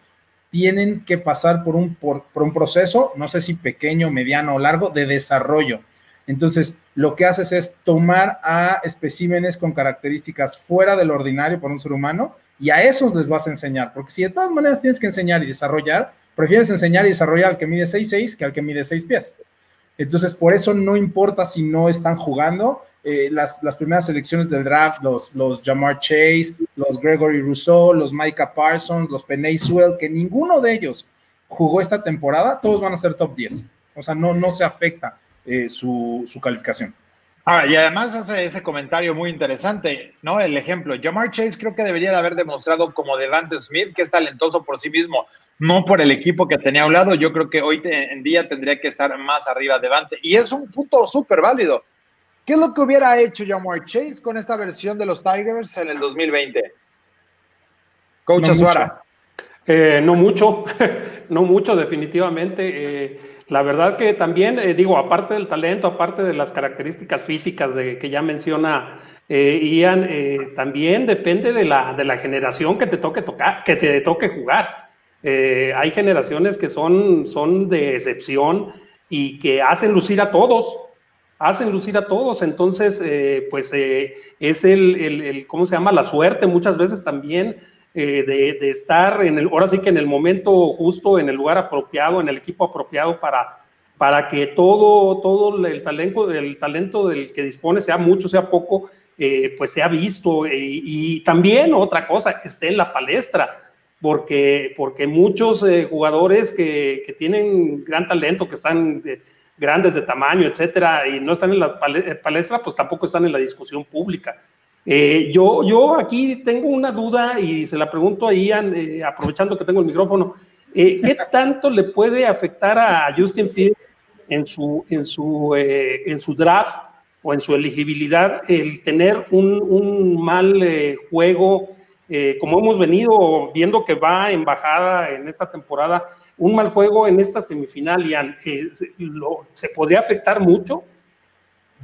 tienen que pasar por un, por, un proceso, no sé si pequeño, mediano o largo, de desarrollo. Entonces, lo que haces es tomar a especímenes con características fuera del ordinario para un ser humano y a esos les vas a enseñar, porque si de todas maneras tienes que enseñar y desarrollar, prefieres enseñar y desarrollar al que mide 6'6 que al que mide 6 pies. Entonces, por eso no importa si no están jugando, eh, las, primeras selecciones del draft, los, los Jamar Chase, los Gregory Rousseau, los Micah Parsons, los Sewell, que ninguno de ellos jugó esta temporada, todos van a ser top 10. O sea, no, no se afecta eh, su, calificación. Ah, y además hace ese comentario muy interesante, ¿no? El ejemplo, Jamar Chase creo que debería de haber demostrado como Devante Smith que es talentoso por sí mismo, no por el equipo que tenía a un lado. Yo creo que hoy en día tendría que estar más arriba Devante. Y es un punto súper válido. ¿Qué es lo que hubiera hecho Jamar Chase con esta versión de los Tigers en el 2020? Coach no Azuara. Eh, no mucho, *laughs* no mucho, definitivamente. Eh, la verdad que también, eh, digo, aparte del talento, aparte de las características físicas que ya menciona Ian, también depende de la, de la generación que te toque tocar, que te toque jugar. hay generaciones que son, son de excepción y que hacen lucir a todos hacen lucir a todos. Entonces, eh, pues eh, es el, ¿cómo se llama? La suerte muchas veces también eh, de, estar en el, ahora sí que en el momento justo, en el lugar apropiado, en el equipo apropiado para, para que todo, todo el talento, el talento del que dispone, sea mucho, sea poco, eh, pues sea visto. y también otra cosa, esté en la palestra porque, porque muchos eh, jugadores que, que, tienen gran talento, que están grandes de tamaño, etcétera, y no están en la palestra, pues tampoco están en la discusión pública. Eh, yo, yo aquí tengo una duda y se la pregunto a Ian, aprovechando que tengo el micrófono. ¿Qué *laughs* tanto le puede afectar a Justin Fields en su, en su, en su draft o en su elegibilidad el tener un, un mal juego? Eh, como hemos venido viendo que va en bajada en esta temporada, un mal juego en esta semifinal, Ian, eh, ¿se podría afectar mucho?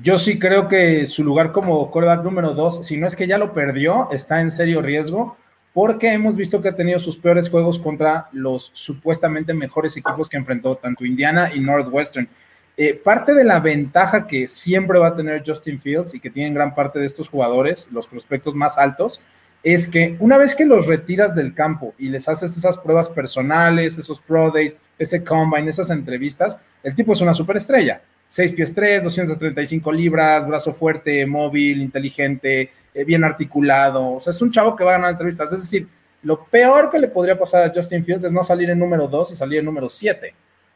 Yo sí creo que su lugar como coreback número dos, si no es que ya lo perdió, está en serio riesgo, porque hemos visto que ha tenido sus peores juegos contra los supuestamente mejores equipos que enfrentó, tanto Indiana y Northwestern. Eh, parte de la ventaja que siempre va a tener Justin Fields y que tienen gran parte de estos jugadores, los prospectos más altos, es que una vez que los retiras del campo y les haces esas pruebas personales, esos pro days, ese combine, esas entrevistas, el tipo es una superestrella. 6 pies 3, 235 libras, brazo fuerte, móvil, inteligente, eh, bien articulado. O sea, es un chavo que va a ganar entrevistas. Es decir, lo peor que le podría pasar a Justin Fields es no salir en número 2 y salir en número 7.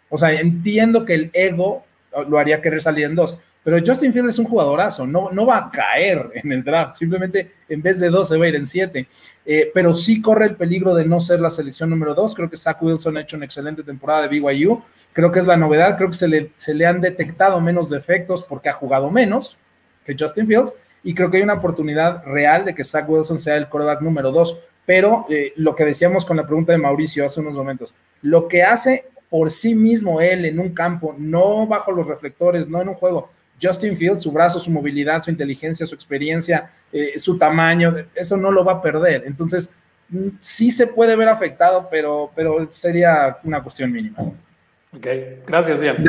O sea, entiendo que el ego lo haría querer salir en 2, pero Justin Fields es un jugadorazo, no, no va a caer en el draft, simplemente en vez de dos se va a ir en siete. Eh, pero sí corre el peligro de no ser la selección número dos. Creo que Zach Wilson ha hecho una excelente temporada de BYU. Creo que es la novedad. Creo que se le, se le han detectado menos defectos porque ha jugado menos que Justin Fields. Y creo que hay una oportunidad real de que Zach Wilson sea el quarterback número dos. Pero eh, lo que decíamos con la pregunta de Mauricio hace unos momentos, lo que hace por sí mismo él en un campo, no bajo los reflectores, no en un juego, Justin Fields, su brazo, su movilidad, su inteligencia, su experiencia, eh, su tamaño, eso no lo va a perder. Entonces, mm, sí se puede ver afectado, pero, pero sería una cuestión mínima. Ok, gracias, Ian.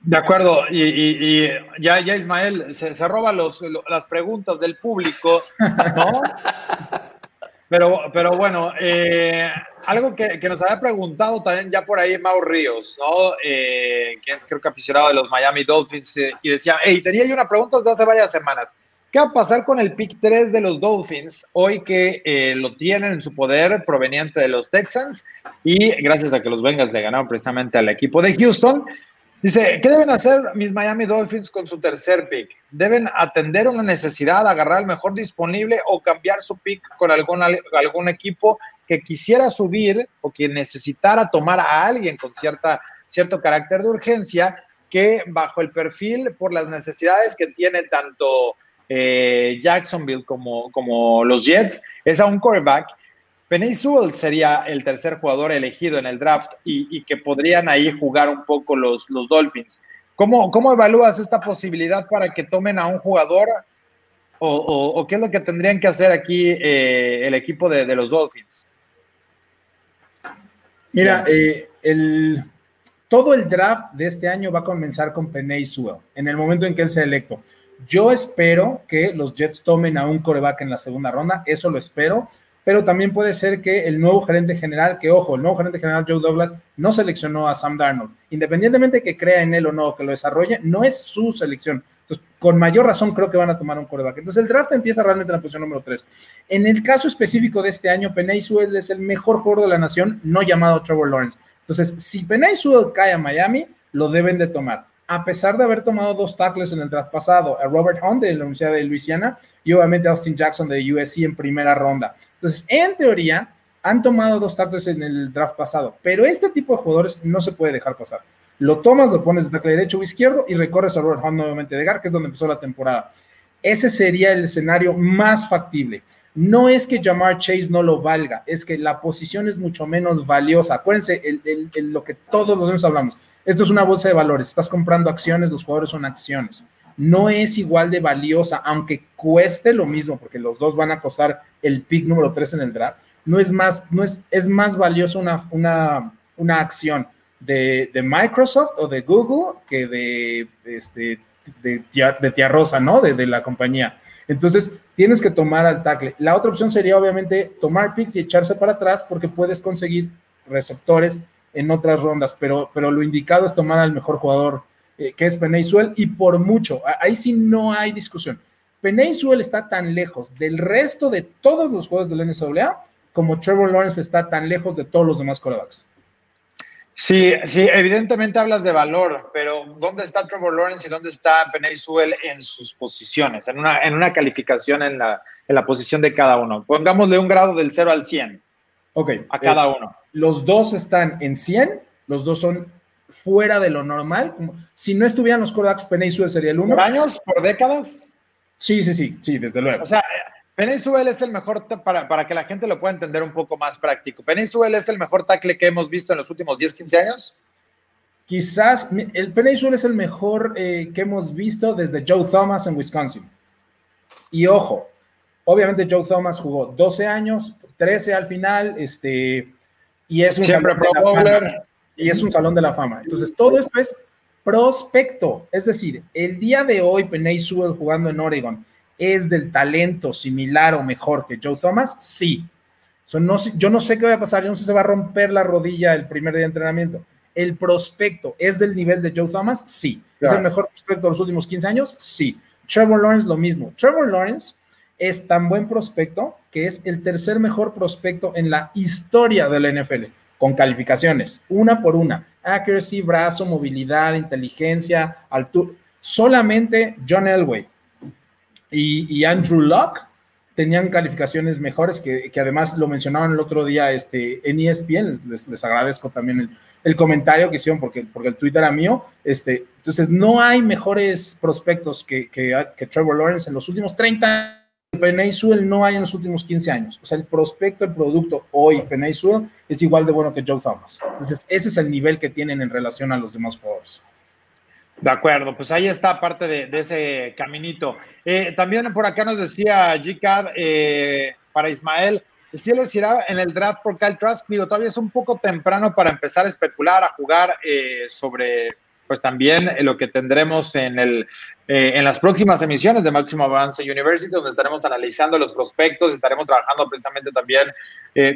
de acuerdo, y, ya, ya Ismael se, se roba los, las preguntas del público, ¿no? *laughs* pero, pero bueno, eh, algo que, nos había preguntado también ya por ahí Mau Ríos, ¿no? Eh, que es creo que aficionado de los Miami Dolphins, eh, y decía, hey, tenía yo una pregunta desde hace varias semanas. ¿Qué va a pasar con el pick 3 de los Dolphins hoy que eh, lo tienen en su poder proveniente de los Texans y gracias a que los Bengals le ganaron precisamente al equipo de Houston? Dice, ¿qué deben hacer mis Miami Dolphins con su tercer pick? ¿Deben atender una necesidad, agarrar el mejor disponible o cambiar su pick con algún, algún equipo que quisiera subir o que necesitara tomar a alguien con cierta, cierto carácter de urgencia que bajo el perfil por las necesidades que tiene tanto eh, Jacksonville como, como los Jets, es a un quarterback Penny Sewell sería el tercer jugador elegido en el draft y, que podrían ahí jugar un poco los, los Dolphins. ¿Cómo, ¿Cómo, evalúas esta posibilidad para que tomen a un jugador o, qué es lo que tendrían que hacer aquí eh, el equipo de, los Dolphins? Mira, eh, el, todo el draft de este año va a comenzar con Penny Sewell en el momento en que él sea electo. Yo espero que los Jets tomen a un coreback en la segunda ronda, eso lo espero pero también puede ser que el nuevo gerente general, que ojo, el nuevo gerente general Joe Douglas no seleccionó a Sam Darnold, independientemente de que crea en él o no, que lo desarrolle, no es su selección. Entonces, con mayor razón creo que van a tomar un coreback. Entonces, el draft empieza realmente en la posición número 3. En el caso específico de este año, Penay es el mejor jugador de la nación, no llamado Trevor Lawrence. Entonces, si Penay Sewell cae a Miami, lo deben de tomar a pesar de haber tomado dos tackles en el draft pasado, a Robert Hunt de la Universidad de Luisiana y obviamente a Austin Jackson de USC en primera ronda. Entonces, en teoría, han tomado dos tackles en el draft pasado, pero este tipo de jugadores no se puede dejar pasar. Lo tomas, lo pones de tackle derecho o izquierdo y recorres a Robert Hunt nuevamente de Gar, que es donde empezó la temporada. Ese sería el escenario más factible. No es que Jamar Chase no lo valga, es que la posición es mucho menos valiosa. Acuérdense lo que todos los años hablamos esto es una bolsa de valores, estás comprando acciones, los jugadores son acciones. No es igual de valiosa, aunque cueste lo mismo, porque los dos van a costar el pick número 3 en el draft. No es más, no es, es más valioso una, una, una acción de, Microsoft o de Google que de, este, de, Tía Rosa, ¿no? De, la compañía. Entonces, tienes que tomar al tackle. La otra opción sería, obviamente, tomar picks y echarse para atrás porque puedes conseguir receptores en otras rondas, pero, pero lo indicado es tomar al mejor jugador eh, que es Penny Sewell, y por mucho, ahí sí no hay discusión. Penny Sewell está tan lejos del resto de todos los juegos del NCAA como Trevor Lawrence está tan lejos de todos los demás quarterbacks. Sí, sí, evidentemente hablas de valor, pero ¿dónde está Trevor Lawrence y dónde está Penny Sewell en sus posiciones, en una, en una calificación en la, en la posición de cada uno? Pongámosle un grado del 0 al 100. Ok. A cada eh, uno. Los dos están en 100, los dos son fuera de lo normal. si no estuvieran los quarterbacks, Penny Sewell sería el uno. ¿Por años? ¿Por décadas? Sí, sí, sí, sí, desde luego. O sea, Sewell es el mejor, para, para, que la gente lo pueda entender un poco más práctico, Sewell es el mejor tackle que hemos visto en los últimos 10, 15 años. Quizás, el Sewell es el mejor eh, que hemos visto desde Joe Thomas en Wisconsin. Y ojo, obviamente Joe Thomas jugó 12 años, 13 al final, este, y es un Siempre salón de la fama, y es un salón de la fama. Entonces, todo esto es prospecto. Es decir, el día de hoy, Penny Sewell jugando en Oregon ¿Es del talento similar o mejor que Joe Thomas? Sí. no, yo no sé qué va a pasar, yo no sé si se va a romper la rodilla el primer día de entrenamiento. ¿El prospecto es del nivel de Joe Thomas? Sí. ¿Es el mejor prospecto de los últimos 15 años? Sí. Trevor Lawrence lo mismo. Trevor Lawrence es tan buen prospecto que es el tercer mejor prospecto en la historia de la NFL, con calificaciones, una por una. Accuracy, brazo, movilidad, inteligencia, altura. Solamente John Elway, y, Andrew Locke tenían calificaciones mejores, que, además lo mencionaban el otro día este, en ESPN, les, agradezco también el, comentario que hicieron porque, porque el tweet era mío. Este, entonces, no hay mejores prospectos que, que, Trevor Lawrence en los últimos 30 años. Penay Sewell no hay en los últimos 15 años. O sea, el prospecto, el producto hoy, Penay Sewell, es igual de bueno que Joe Thomas. Entonces, ese es el nivel que tienen en relación a los demás jugadores. De acuerdo, pues ahí está parte de, ese caminito. Eh, también por acá nos decía GCAD eh, para Ismael, Steelers irá en el draft por Kyle Trask. Digo, todavía es un poco temprano para empezar a especular, a jugar eh, sobre, pues también lo que tendremos en, el, en las próximas emisiones de Máximo Avance University, donde estaremos analizando los prospectos, estaremos trabajando precisamente también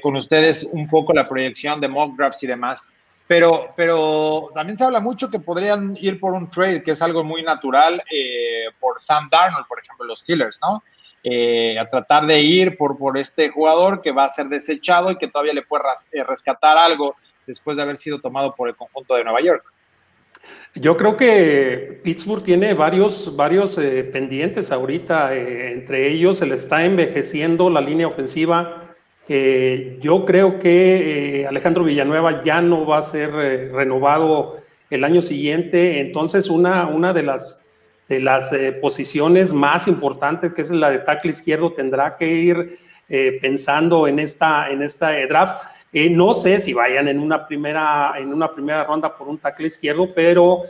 con ustedes un poco la proyección de mock drafts y demás. Pero, pero también se habla mucho que podrían ir por un trade, que es algo muy natural, eh, por Sam Darnold, por ejemplo, los Steelers, ¿no? Eh, a tratar de ir por, por este jugador que va a ser desechado y que todavía le puede eh, rescatar algo después de haber sido tomado por el conjunto de Nueva York. Yo creo que Pittsburgh tiene varios, varios pendientes ahorita, entre ellos se le está envejeciendo la línea ofensiva, eh, yo creo que eh, Alejandro Villanueva ya no va a ser eh, renovado el año siguiente, entonces una, una de las, de las posiciones más importantes, que es la de tackle izquierdo, tendrá que ir pensando en esta, en esta draft. no sé si vayan en una, primera, en una primera ronda por un tackle izquierdo, pero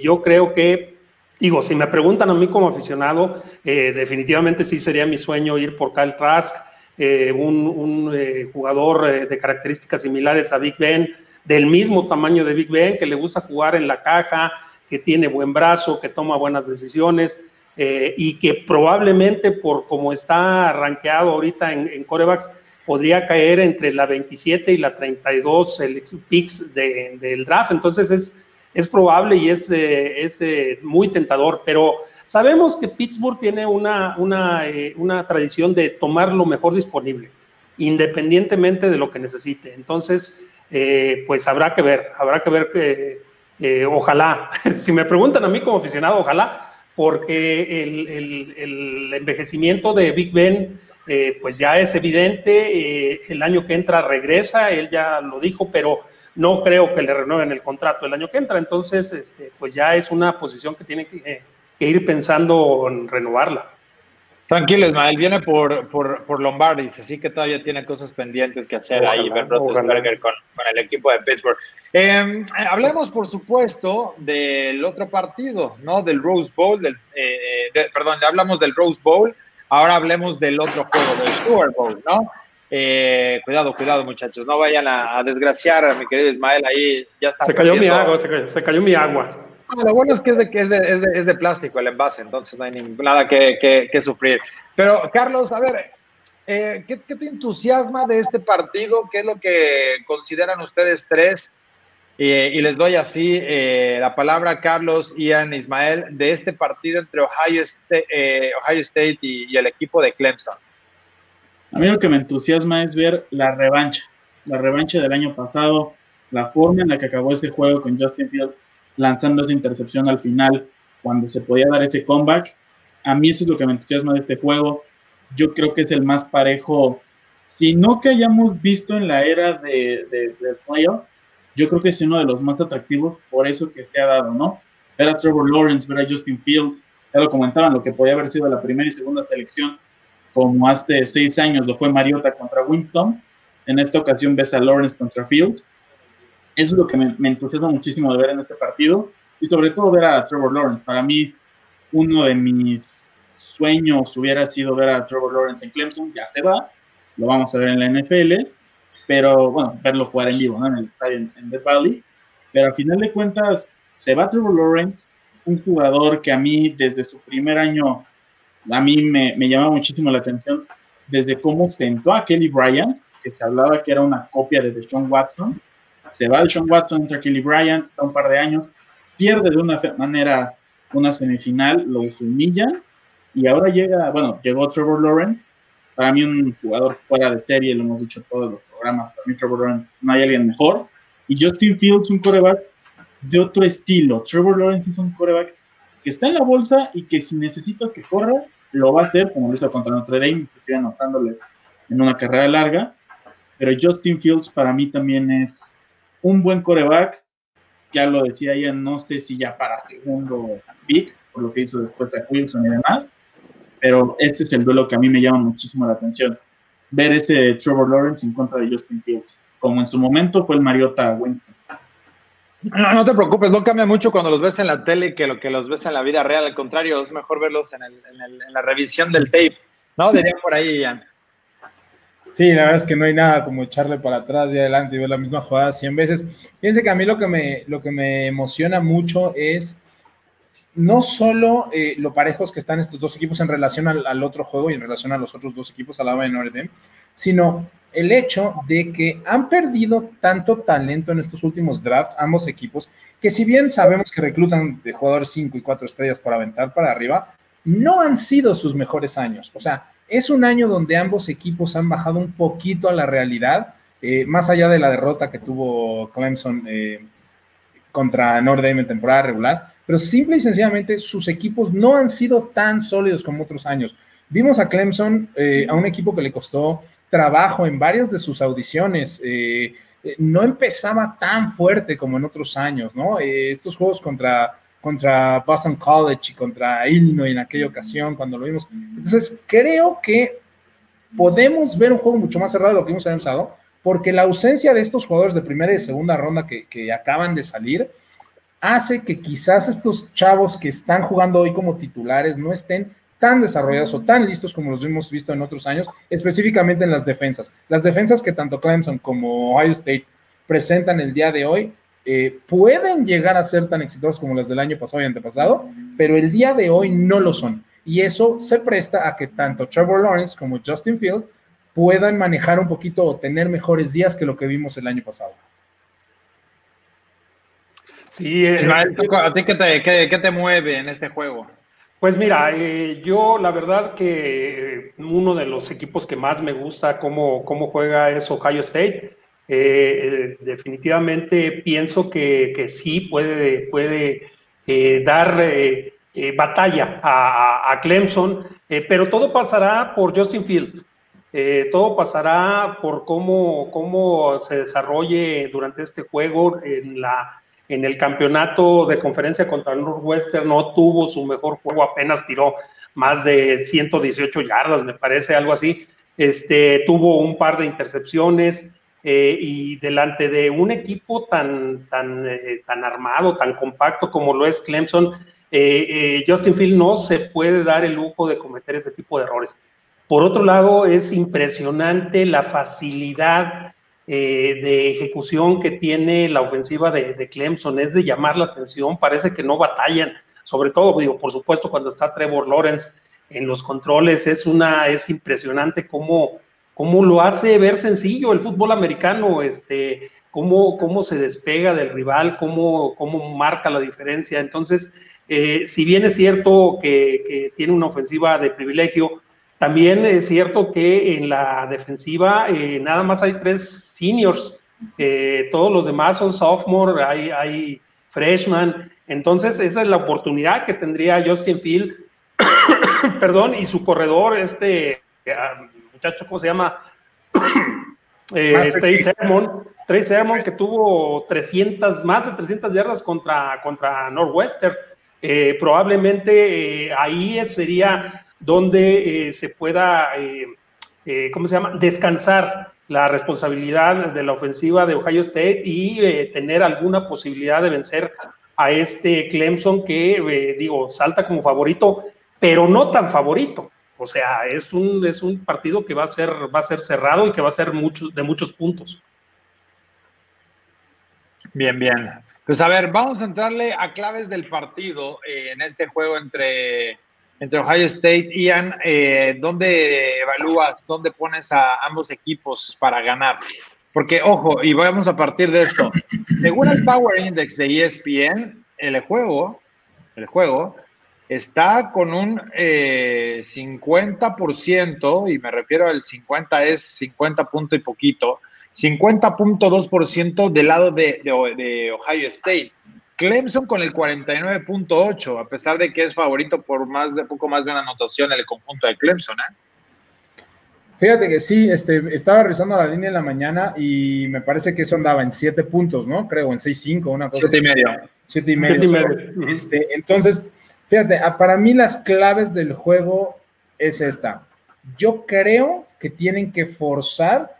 yo creo que Digo, si me preguntan a mí como aficionado, definitivamente sí sería mi sueño ir por Kyle Trask. Eh, un, eh, jugador eh, de características similares a Big Ben, del mismo tamaño de Big Ben, que le gusta jugar en la caja, que tiene buen brazo, que toma buenas decisiones y que probablemente por como está rankeado ahorita en, corebacks, podría caer entre la 27 y la 32 el picks del draft. Entonces es, es probable y es, es muy tentador, pero Sabemos que Pittsburgh tiene una, eh, una tradición de tomar lo mejor disponible, independientemente de lo que necesite. Entonces, eh, pues habrá que ver, habrá que ver que, eh, ojalá, *laughs* si me preguntan a mí como aficionado, ojalá, porque el, el, el envejecimiento de Big Ben, pues ya es evidente, el año que entra regresa, él ya lo dijo, pero no creo que le renueven el contrato el año que entra, entonces, este, pues ya es una posición que tiene que que ir pensando en renovarla. Tranquilo, Ismael, viene por, por, por Lombardi, así que todavía tiene cosas pendientes que hacer ahí, Roethlisberger con, con, el equipo de Pittsburgh. Em, hablemos, por supuesto, del otro partido, ¿no? Del Rose Bowl, del, eh, perdón, hablamos del Rose Bowl, ahora hablemos del otro juego, del Super Bowl, ¿no? Eh, cuidado, cuidado, muchachos, no vayan a, desgraciar a mi querido Ismael ahí, ya está. Se cayó mi agua, se cayó, se cayó mi agua. Lo bueno es que es de, es de, es de, plástico el envase, entonces no hay nada que, que, sufrir. Pero, Carlos, a ver, eh, ¿qué, te entusiasma de este partido? ¿Qué es lo que consideran ustedes tres y les doy así la palabra a Carlos, Ian, Ismael, de este partido entre Ohio State, Ohio State y, el equipo de Clemson. A mí lo que me entusiasma es ver la revancha, la revancha del año pasado, la forma en la que acabó ese juego con Justin Fields lanzando esa intercepción al final, cuando se podía dar ese comeback. A mí eso es lo que me entusiasma de este juego. Yo creo que es el más parejo, si no que hayamos visto en la era de, de, playoff, yo creo que es uno de los más atractivos por eso que se ha dado, ¿no? Ver a Trevor Lawrence, ver Justin Fields, ya lo comentaban, lo que podía haber sido la primera y segunda selección como hace seis años lo fue Mariota contra Winston. En esta ocasión ves a Lawrence contra Fields. Es lo que me, entusiasma muchísimo de ver en este partido y sobre todo ver a Trevor Lawrence. Para mí, uno de mis sueños hubiera sido ver a Trevor Lawrence en Clemson. Ya se va, lo vamos a ver en la NFL, pero bueno, verlo jugar en vivo, ¿no? en el estadio en, en Valley. Pero al final de cuentas, se va Trevor Lawrence, un jugador que a mí desde su primer año a mí me, me llama muchísimo la atención desde cómo sentó a Kelly Bryant, que se hablaba que era una copia de Deshaun Watson. Se va Deshaun Watson entre Kelly Bryant, está un par de años, pierde de una manera una semifinal, lo humilla y ahora llega, bueno, llegó Trevor Lawrence, para mí un jugador fuera de serie, lo hemos dicho todos los programas, para mí Trevor Lawrence no hay alguien mejor. Y Justin Fields, un coreback de otro estilo. Trevor Lawrence es un coreback que está en la bolsa y que si necesitas que corra, lo va a hacer, como lo hizo contra Notre Dame, inclusive anotándoles en una carrera larga. Pero Justin Fields para mí también es un buen coreback. Ya lo decía ella, no sé si ya para segundo pick, por lo que hizo después a Wilson y demás. Pero este es el duelo que a mí me llama muchísimo la atención. Ver ese Trevor Lawrence en contra de Justin Fields, como en su momento fue el Mariota Winston. No, no te preocupes, no cambia mucho cuando los ves en la tele que lo que los ves en la vida real. Al contrario, es mejor verlos en, la revisión del tape. ¿No? Por ahí, Ian. Sí, la verdad es que no hay nada como echarle para atrás y adelante y ver la misma jugada 100 veces. Fíjense que a mí lo que me, lo que me emociona mucho es no solo eh, lo parejos que están estos dos equipos en relación al, otro juego y en relación a los otros dos equipos a la de Notre sino el hecho de que han perdido tanto talento en estos últimos drafts, ambos equipos, que si bien sabemos que reclutan de jugadores 5 y 4 estrellas para aventar para arriba, no han sido sus mejores años. O sea, es un año donde ambos equipos han bajado un poquito a la realidad, eh, más allá de la derrota que tuvo Clemson eh, contra Notre Dame en temporada regular, pero simple y sencillamente sus equipos no han sido tan sólidos como otros años. Vimos a Clemson, eh, a un equipo que le costó trabajo en varias de sus audiciones. No empezaba tan fuerte como en otros años, ¿no? Estos juegos contra, contra Boston College y contra Illinois en aquella ocasión, cuando lo vimos. Entonces, creo que podemos ver un juego mucho más cerrado de lo que hemos avanzado, porque la ausencia de estos jugadores de primera y segunda ronda que, que acaban de salir hace que quizás estos chavos que están jugando hoy como titulares no estén tan desarrollados o tan listos como los hemos visto en otros años, específicamente en las defensas. Las defensas que tanto Clemson como Ohio State presentan el día de hoy eh, pueden llegar a ser tan exitosas como las del año pasado y antepasado, pero el día de hoy no lo son. Y eso se presta a que tanto Trevor Lawrence como Justin Fields puedan manejar un poquito o tener mejores días que lo que vimos el año pasado. Sí, eh, ¿a ti qué te, qué te mueve en este juego? Pues mira, eh, yo la verdad que eh, uno de los equipos que más me gusta cómo, cómo juega es Ohio State. Eh, definitivamente pienso que, que, sí puede, puede dar batalla a, Clemson, pero todo pasará por Justin Fields. todo pasará por cómo, cómo se desarrolle durante este juego en la, en el campeonato de conferencia contra Northwestern no tuvo su mejor juego, apenas tiró más de 118 yardas, me parece, algo así. Este, tuvo un par de intercepciones eh, y delante de un equipo tan, tan, eh, tan armado, tan compacto como lo es Clemson, eh, Justin Field no se puede dar el lujo de cometer ese tipo de errores. Por otro lado, es impresionante la facilidad de ejecución que tiene la ofensiva de, Clemson, es de llamar la atención, parece que no batallan, sobre todo, digo, por supuesto, cuando está Trevor Lawrence en los controles, es una, es impresionante cómo, cómo lo hace ver sencillo el fútbol americano, este, cómo, cómo se despega del rival, cómo, cómo marca la diferencia. Entonces, eh, si bien es cierto que, tiene una ofensiva de privilegio, también es cierto que en la defensiva eh, nada más hay tres seniors, eh, todos los demás son sophomore, hay, hay freshman, entonces esa es la oportunidad que tendría Justin Field, *coughs* perdón, y su corredor, este muchacho, ¿cómo se llama? Trey Sermon, Trey Sermon que tuvo 300, más de 300 yardas contra, contra Northwestern. Eh, probablemente eh, ahí sería donde eh, se pueda, ¿cómo se llama?, descansar la responsabilidad de la ofensiva de Ohio State y tener alguna posibilidad de vencer a este Clemson que, digo, salta como favorito, pero no tan favorito. O sea, es un, es un partido que va a ser, va a ser cerrado y que va a ser mucho, de muchos puntos. Bien, bien. Pues a ver, vamos a entrarle a claves del partido eh, en este juego entre, entre Ohio State Ian. Eh, ¿Dónde evalúas, dónde pones a ambos equipos para ganar? Porque, ojo, y vamos a partir de esto. Según el Power Index de ESPN, el juego, el juego está con un 50%, eh, y me refiero al 50 es 50 punto y poquito, 50.2% del lado de, Ohio State. Clemson con el 49.8, a pesar de que es favorito por más de poco más de una anotación en el conjunto de Clemson. ¿eh? Fíjate que sí, este, estaba revisando la línea en la mañana y me parece que eso andaba en 7 puntos, ¿no? Creo, en 6-5, una cosa. 7 y medio. 7 y medio. Este, entonces, fíjate, para mí las claves del juego es esta. Yo creo que tienen que forzar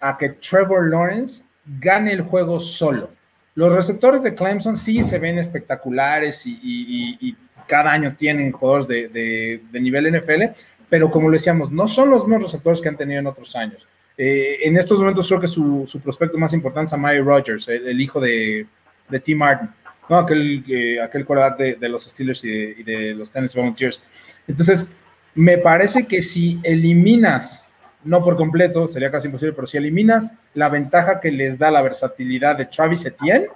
a que Trevor Lawrence gane el juego solo. Los receptores de Clemson sí se ven espectaculares y, cada año tienen jugadores de, nivel NFL, pero como le decíamos, no son los mismos receptores que han tenido en otros años. Eh, en estos momentos creo que su, prospecto más importante es Amari Rogers, el, hijo de, de, T. Martin, ¿no? aquel, eh, aquel de, de, los Steelers y de, los Tennessee Volunteers. Entonces, me parece que si eliminas no por completo, sería casi imposible, pero si eliminas la ventaja que les da la versatilidad de Travis Etienne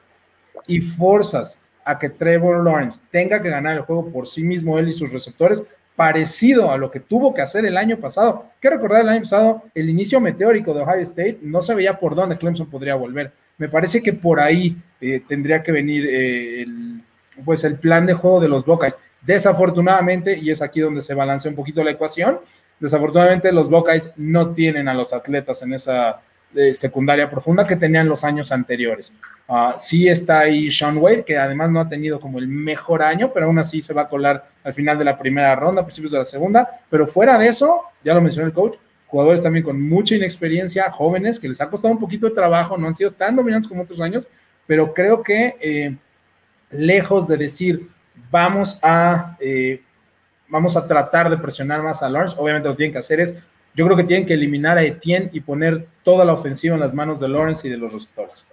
y forzas a que Trevor Lawrence tenga que ganar el juego por sí mismo, él y sus receptores, parecido a lo que tuvo que hacer el año pasado. Que recordar el año pasado, el inicio meteórico de Ohio State, no se veía por dónde Clemson podría volver. Me parece que por ahí eh, tendría que venir eh, el, pues el plan de juego de los Buckeyes. Desafortunadamente, y es aquí donde se balancea un poquito la ecuación, Desafortunadamente los Buckeyes no tienen a los atletas en esa eh, secundaria profunda que tenían los años anteriores. Uh, sí está ahí Sean Wade, que además no ha tenido como el mejor año, pero aún así se va a colar al final de la primera ronda, principios de la segunda. Pero fuera de eso, ya lo mencionó el coach, jugadores también con mucha inexperiencia, jóvenes, que les ha costado un poquito de trabajo, no han sido tan dominantes como otros años, pero creo que eh, lejos de decir vamos a eh, vamos a tratar de presionar más a Lawrence. Obviamente lo tienen que hacer es, yo creo que tienen que eliminar a Etienne y poner toda la ofensiva en las manos de Lawrence y de los receptores.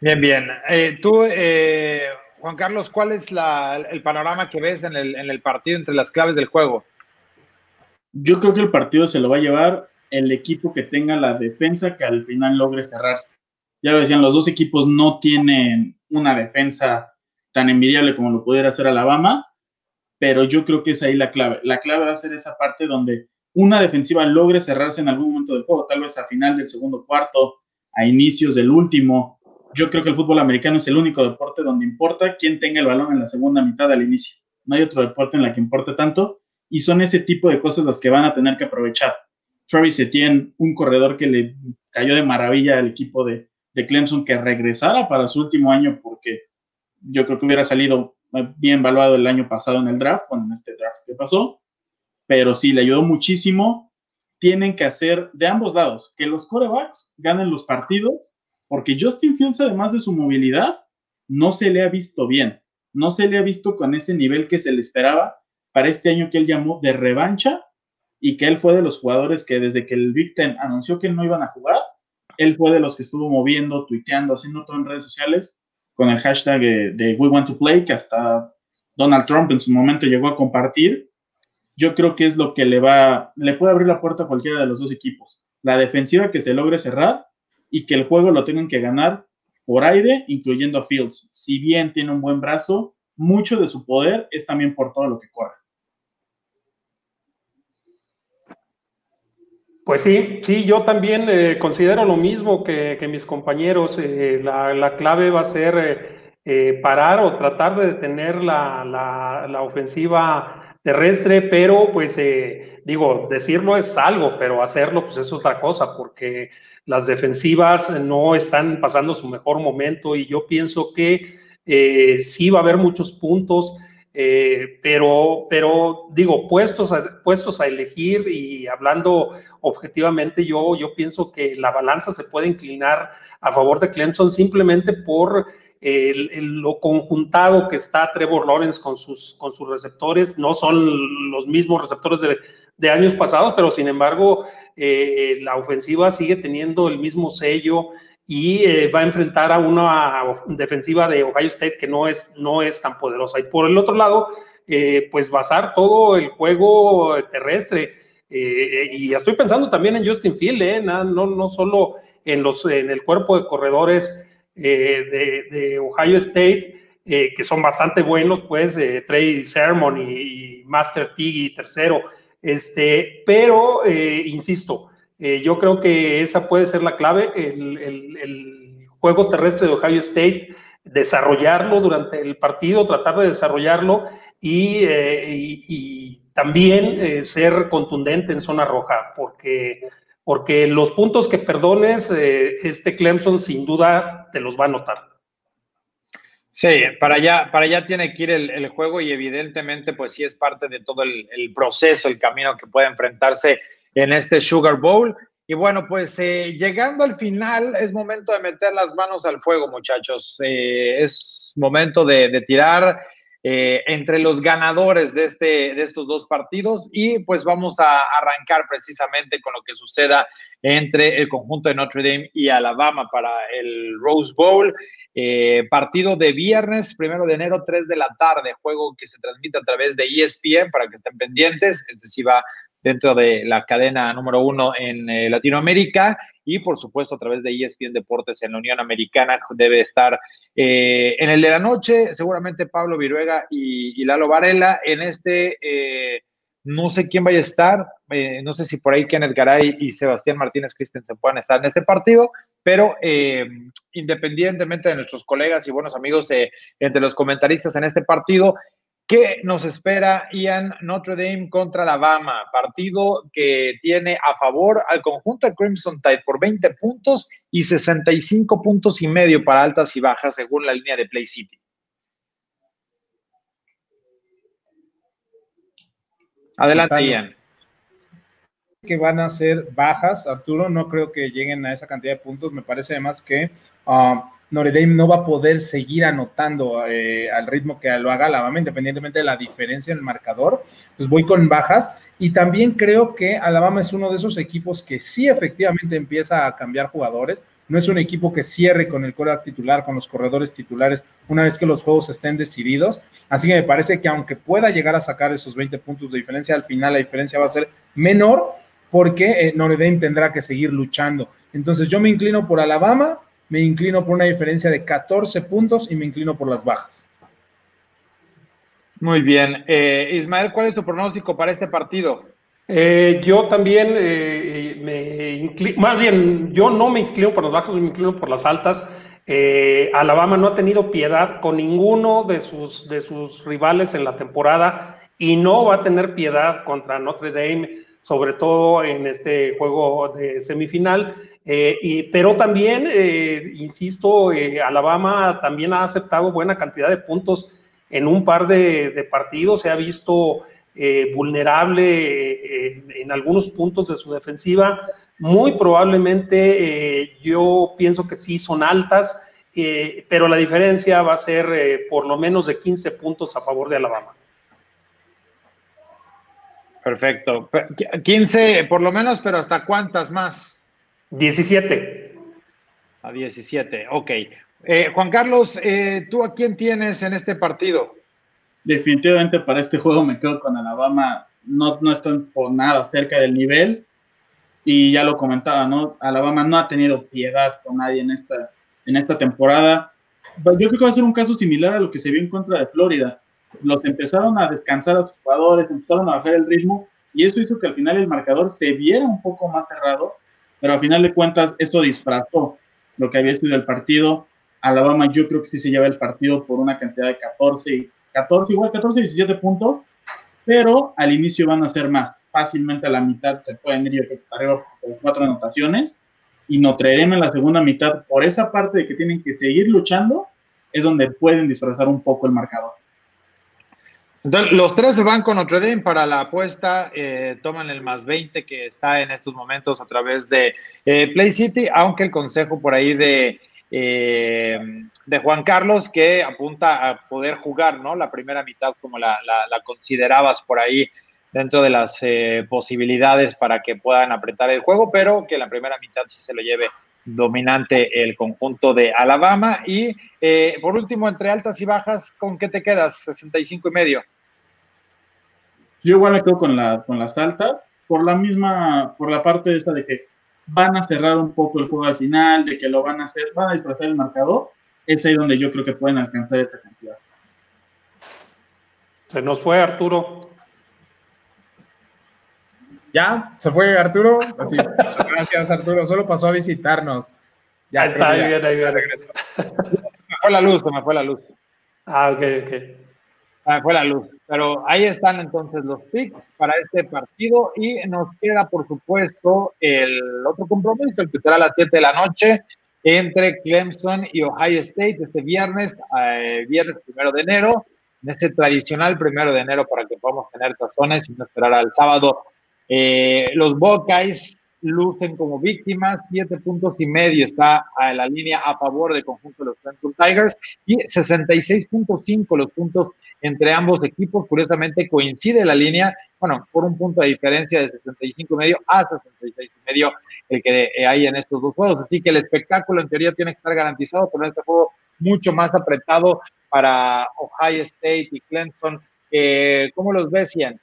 Bien, bien. Eh, tú, eh, Juan Carlos, ¿cuál es el panorama que ves en el partido entre las claves del juego? Yo creo que el partido se lo va a llevar el equipo que tenga la defensa que al final logre cerrarse. Ya lo decían, los dos equipos no tienen una defensa tan envidiable como lo pudiera hacer Alabama, pero yo creo que es ahí la clave. La clave va a ser esa parte donde una defensiva logre cerrarse en algún momento del juego, tal vez a final del segundo cuarto, a inicios del último. Yo creo que el fútbol americano es el único deporte donde importa quién tenga el balón en la segunda mitad al inicio. No hay otro deporte en la que importe tanto y son ese tipo de cosas las que van a tener que aprovechar. Travis Etienne, un corredor que le cayó de maravilla al equipo de, de Clemson que regresara para su último año porque yo creo que hubiera salido bien evaluado el año pasado en el draft, bueno, en este draft que pasó, pero sí, le ayudó muchísimo. Tienen que hacer de ambos lados, que los corebacks ganen los partidos, porque Justin Fields, además de su movilidad, no se le ha visto bien, no se le ha visto con ese nivel que se le esperaba para este año que él llamó de revancha y que él fue de los jugadores que desde que el Big Ten anunció que no iban a jugar, él fue de los que estuvo moviendo, tuiteando, haciendo todo en redes sociales con el hashtag de, We Want to Play, que hasta Donald Trump en su momento llegó a compartir, yo creo que es lo que le va, le puede abrir la puerta a cualquiera de los dos equipos. la defensiva que se logre cerrar y que el juego lo tengan que ganar por aire, incluyendo a Fields. Si bien tiene un buen brazo, mucho de su poder es también por todo lo que corre. Pues sí, sí, yo también eh, considero lo mismo que, mis compañeros. Eh, la, clave va a ser eh, parar o tratar de detener la, la ofensiva terrestre, pero pues digo, decirlo es algo, pero hacerlo pues es otra cosa, porque las defensivas no están pasando su mejor momento y yo pienso que sí va a haber muchos puntos. pero, pero digo, puestos a, puestos a elegir y hablando objetivamente yo, yo pienso que la balanza se puede inclinar a favor de Clemson simplemente por lo conjuntado que está Trevor Lawrence con sus, con sus receptores. No son los mismos receptores de, años pasados, pero sin embargo eh, la ofensiva sigue teniendo el mismo sello y eh, va a enfrentar a una defensiva de Ohio State que no es, no es tan poderosa. Y por el otro lado, eh, pues basar todo el juego terrestre eh, y estoy pensando también en Justin Field, eh, no, no solo en, los, en el cuerpo de corredores eh, de, Ohio State, que son bastante buenos, pues Trey Sermon y, Master Tiggy tercero, este, pero insisto, yo creo que esa puede ser la clave, el, juego terrestre de Ohio State, desarrollarlo durante el partido, tratar de desarrollarlo y, y también eh, ser contundente en zona roja, porque, porque los puntos que perdones, eh, este Clemson sin duda te los va a notar. Sí, para allá, para allá tiene que ir el, juego y evidentemente pues sí es parte de todo el, proceso, el camino que puede enfrentarse en este Sugar Bowl. Y bueno, pues eh, llegando al final es momento de meter las manos al fuego, muchachos. es momento de, de tirar eh, entre los ganadores de, este, de estos dos partidos. Y pues vamos a arrancar precisamente con lo que suceda entre el conjunto de Notre Dame y Alabama para el Rose Bowl. Eh, partido de viernes, primero de enero, 3 de la tarde, juego que se transmite a través de ESPN para que estén pendientes, este sí va dentro de la cadena número uno en eh, Latinoamérica y por supuesto a través de ESPN Deportes en la Unión Americana debe estar eh, en el de la noche, seguramente Pablo Viruega y, Lalo Varela, en este eh, no sé quién vaya a estar, eh, no sé si por ahí Kenneth Garay y Sebastián Martínez Christensen puedan estar en este partido, pero independientemente de nuestros colegas y buenos amigos entre los comentaristas en este partido, ¿Qué nos espera Ian Notre Dame contra Alabama? Partido que tiene a favor al conjunto de Crimson Tide por 20 puntos y 65 puntos y medio para altas y bajas según la línea de Play City. Adelante, Ian. Que van a ser bajas, Arturo. No creo que lleguen a esa cantidad de puntos. Me parece además que ah, Notre no va a poder seguir anotando eh, al ritmo que lo haga Alabama, independientemente de la diferencia en el marcador. Entonces voy con bajas y también creo que Alabama es uno de esos equipos que sí efectivamente empieza a cambiar jugadores. No es un equipo que cierre con el coreback titular, con los corredores titulares, una vez que los juegos estén decididos. Así que me parece que aunque pueda llegar a sacar esos 20 puntos de diferencia, al final la diferencia va a ser menor porque eh, tendrá que seguir luchando. Entonces yo me inclino por Alabama me inclino por una diferencia de 14 puntos y me inclino por las bajas. Muy bien. Eh, Ismael, ¿cuál es tu pronóstico para este partido? Eh, yo también eh, me inclino, más bien, yo no me inclino por las bajas, me inclino por las altas. Alabama no ha tenido piedad con ninguno de sus, de sus rivales en la temporada y no va a tener piedad contra Notre Dame, sobre todo en este juego de semifinal. Eh, y, pero también, eh, insisto, eh, Alabama también ha aceptado buena cantidad de puntos en un par de, partidos, se ha visto vulnerable en, algunos puntos de su defensiva. Muy probablemente yo pienso que sí son altas, pero la diferencia va a ser por lo menos de 15 puntos a favor de Alabama. Perfecto. 15 por lo menos, pero ¿hasta cuántas más? 17. A 17, ok. Eh, Juan Carlos, eh, ¿tú a quién tienes en este partido? Definitivamente para este juego me quedo con Alabama. No, no están por nada cerca del nivel. Y ya lo comentaba, ¿no? Alabama no ha tenido piedad con nadie en esta, en esta temporada. Yo creo que va a ser un caso similar a lo que se vio en contra de Florida. Los empezaron a descansar a sus jugadores, empezaron a bajar el ritmo y eso hizo que al final el marcador se viera un poco más cerrado, pero al final de cuentas esto disfrazó lo que había sido el partido. Alabama yo creo que sí se lleva el partido por una cantidad de 14, 14 igual 14, 17 puntos, pero al inicio van a ser más. Fácilmente a la mitad se pueden ir, yo creo que arriba con cuatro anotaciones. Y Notre Dame en la segunda mitad, por esa parte de que tienen que seguir luchando, es donde pueden disfrazar un poco el marcador. Entonces, los tres se van con Notre Dame para la apuesta, eh, toman el más 20 que está en estos momentos a través de eh, Play City, aunque el consejo por ahí de, eh, de Juan Carlos que apunta a poder jugar, ¿no? La primera mitad como la, la, considerabas por ahí dentro de las posibilidades para que puedan apretar el juego, pero que la primera mitad sí se lo lleve dominante el conjunto de Alabama. Y eh, por último, entre altas y bajas, ¿con qué te quedas? 65 y medio. Yo igual me quedo con, la, con las altas, por la misma, por la parte esta de que van a cerrar un poco el juego al final, de que lo van a hacer, van a disfrazar el marcador, es ahí donde yo creo que pueden alcanzar esa cantidad. Se nos fue Arturo. ¿Ya? ¿Se fue Arturo? muchas gracias, Arturo. Solo pasó a visitarnos. Ya está, ahí bien, ahí bien. Me fue la luz, me fue la luz. Ah, ok, ok. Me fue la luz. Pero ahí están entonces los picks para este partido y nos queda, por supuesto, el otro compromiso, el que será a las 7 de la noche entre Clemson y Ohio State este viernes, eh, viernes primero de enero, en este tradicional primero de enero para que podamos tener tazones y no esperar al sábado eh, los Buckeyes lucen como víctimas, siete puntos y medio está a la línea a favor del conjunto de los Clemson Tigers y 66.5 los puntos entre ambos equipos. Curiosamente coincide la línea, bueno, por un punto de diferencia de 65 y medio a 66 y medio el que hay en estos dos juegos. Así que el espectáculo en teoría tiene que estar garantizado, pero en este juego mucho más apretado para Ohio State y Clemson. Eh, ¿Cómo los ves, Ian?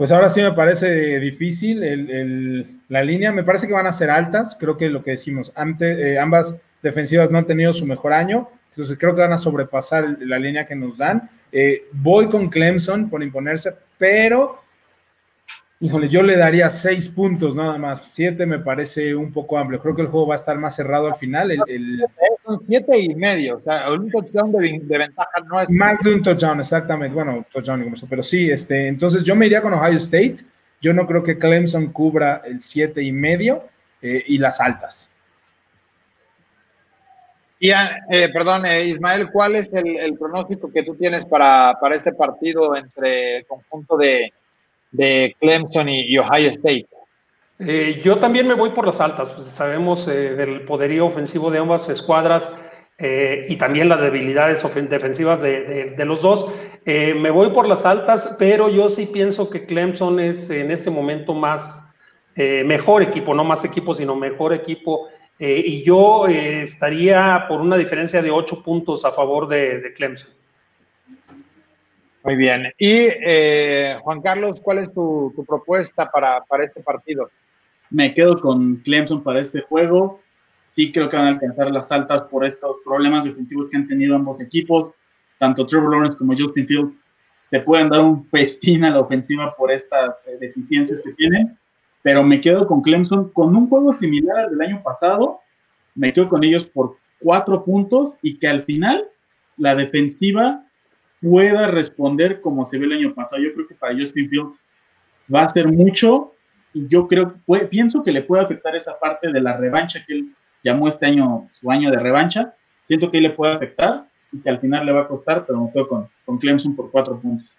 Pues ahora sí me parece difícil la línea. Me parece que van a ser altas. Creo que lo que decimos, antes, eh, ambas defensivas no han tenido su mejor año. Entonces creo que van a sobrepasar la línea que nos dan. Eh, voy con Clemson por imponerse, pero Híjole, yo le daría seis puntos nada más. Siete me parece un poco amplio. Creo que el juego va a estar más cerrado al final. El, Son siete y medio. O sea, un touchdown de, ventaja no es. Más de un touchdown, exactamente. Bueno, touchdown como eso. Pero sí, este, entonces yo me iría con Ohio State. Yo no creo que Clemson cubra el siete y medio eh, y las altas. Y, eh, perdón, eh, Ismael, ¿cuál es el, el, pronóstico que tú tienes para, para este partido entre el conjunto de de Clemson y, Ohio State. Eh, yo también me voy por las altas. Sabemos eh, del poderío ofensivo de ambas escuadras eh, y también las debilidades defensivas de, los dos. me voy por las altas, pero yo sí pienso que Clemson es en este momento más mejor equipo, no más equipo, sino mejor equipo. y yo estaría por una diferencia de ocho puntos a favor de Clemson. Muy bien. Y eh, Juan Carlos, ¿cuál es tu, propuesta para, este partido? Me quedo con Clemson para este juego. Sí creo que van a alcanzar las altas por estos problemas defensivos que han tenido ambos equipos. Tanto Trevor Lawrence como Justin Fields se pueden dar un festín a la ofensiva por estas eh, deficiencias que tienen. Pero me quedo con Clemson con un juego similar al del año pasado. Me quedo con ellos por cuatro puntos y que al final la defensiva pueda responder como se ve el año pasado. Yo creo que para Justin Fields va a ser mucho y yo creo, pienso que le puede afectar esa parte de la revancha que él llamó este año su año de revancha. Siento que le puede afectar y que al final le va a costar, pero me quedo con, con Clemson por cuatro puntos.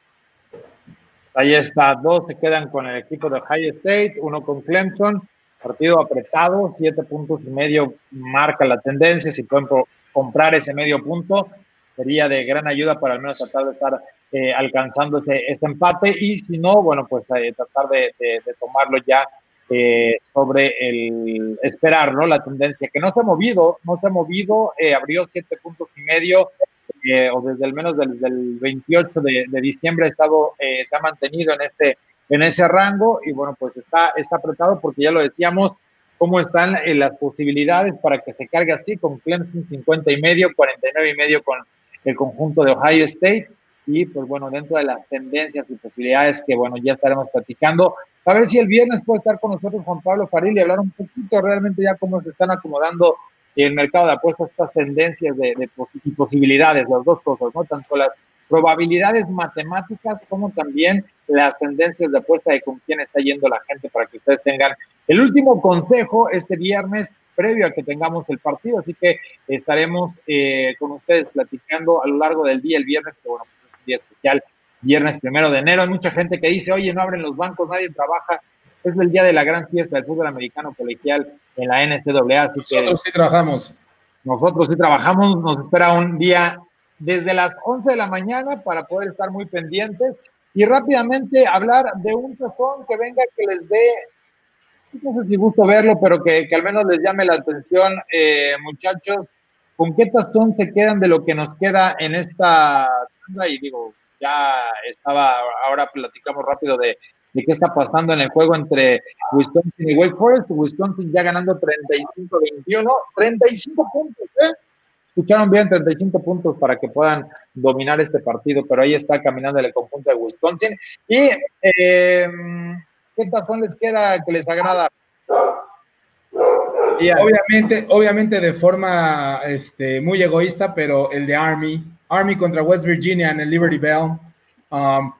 Ahí está, dos se quedan con el equipo de High State, uno con Clemson, partido apretado, siete puntos y medio marca la tendencia, si pueden comprar ese medio punto, sería de gran ayuda para al menos tratar de estar eh, alcanzando ese, empate y si no, bueno, pues eh, tratar de, tomarlo ya eh, sobre el esperar, ¿no? La tendencia que no se ha movido, no se ha movido, abrió siete puntos y medio o desde el menos del, 28 de, diciembre ha estado, se ha mantenido en este en ese rango y bueno, pues está, está apretado porque ya lo decíamos, cómo están eh, las posibilidades para que se cargue así con Clemson 50 y medio, 49 y medio con el conjunto de Ohio State y pues bueno, dentro de las tendencias y posibilidades que bueno, ya estaremos platicando. A ver si el viernes puede estar con nosotros Juan Pablo Faril y hablar un poquito realmente ya cómo se están acomodando el mercado de apuestas, estas tendencias de, de y posibilidades, las dos cosas, ¿no? Tanto las probabilidades matemáticas como también las tendencias de apuesta de con quién está yendo la gente para que ustedes tengan el último consejo este viernes previo a que tengamos el partido, así que estaremos eh, con ustedes platicando a lo largo del día el viernes, que bueno, pues es un día especial, viernes primero de enero. Hay mucha gente que dice, oye, no abren los bancos, nadie trabaja. Es el día de la gran fiesta del fútbol americano colegial en la NCAA. Así nosotros sí trabajamos. Nosotros sí trabajamos, nos espera un día desde las 11 de la mañana para poder estar muy pendientes y rápidamente hablar de un tazón que venga que les dé, no sé si gusto verlo, pero que, al menos les llame la atención, eh, muchachos, con qué tazón se quedan de lo que nos queda en esta y digo, ya estaba, ahora platicamos rápido de, de qué está pasando en el juego entre Wisconsin y Wake Forest, Wisconsin ya ganando 35-21, 35 puntos, ¿eh? Escucharon bien 35 puntos para que puedan dominar este partido, pero ahí está caminando el conjunto de Wisconsin. ¿Y eh, qué tazón les queda que les agrada? Obviamente, obviamente de forma este, muy egoísta, pero el de Army, Army contra West Virginia en el Liberty Bell. Um,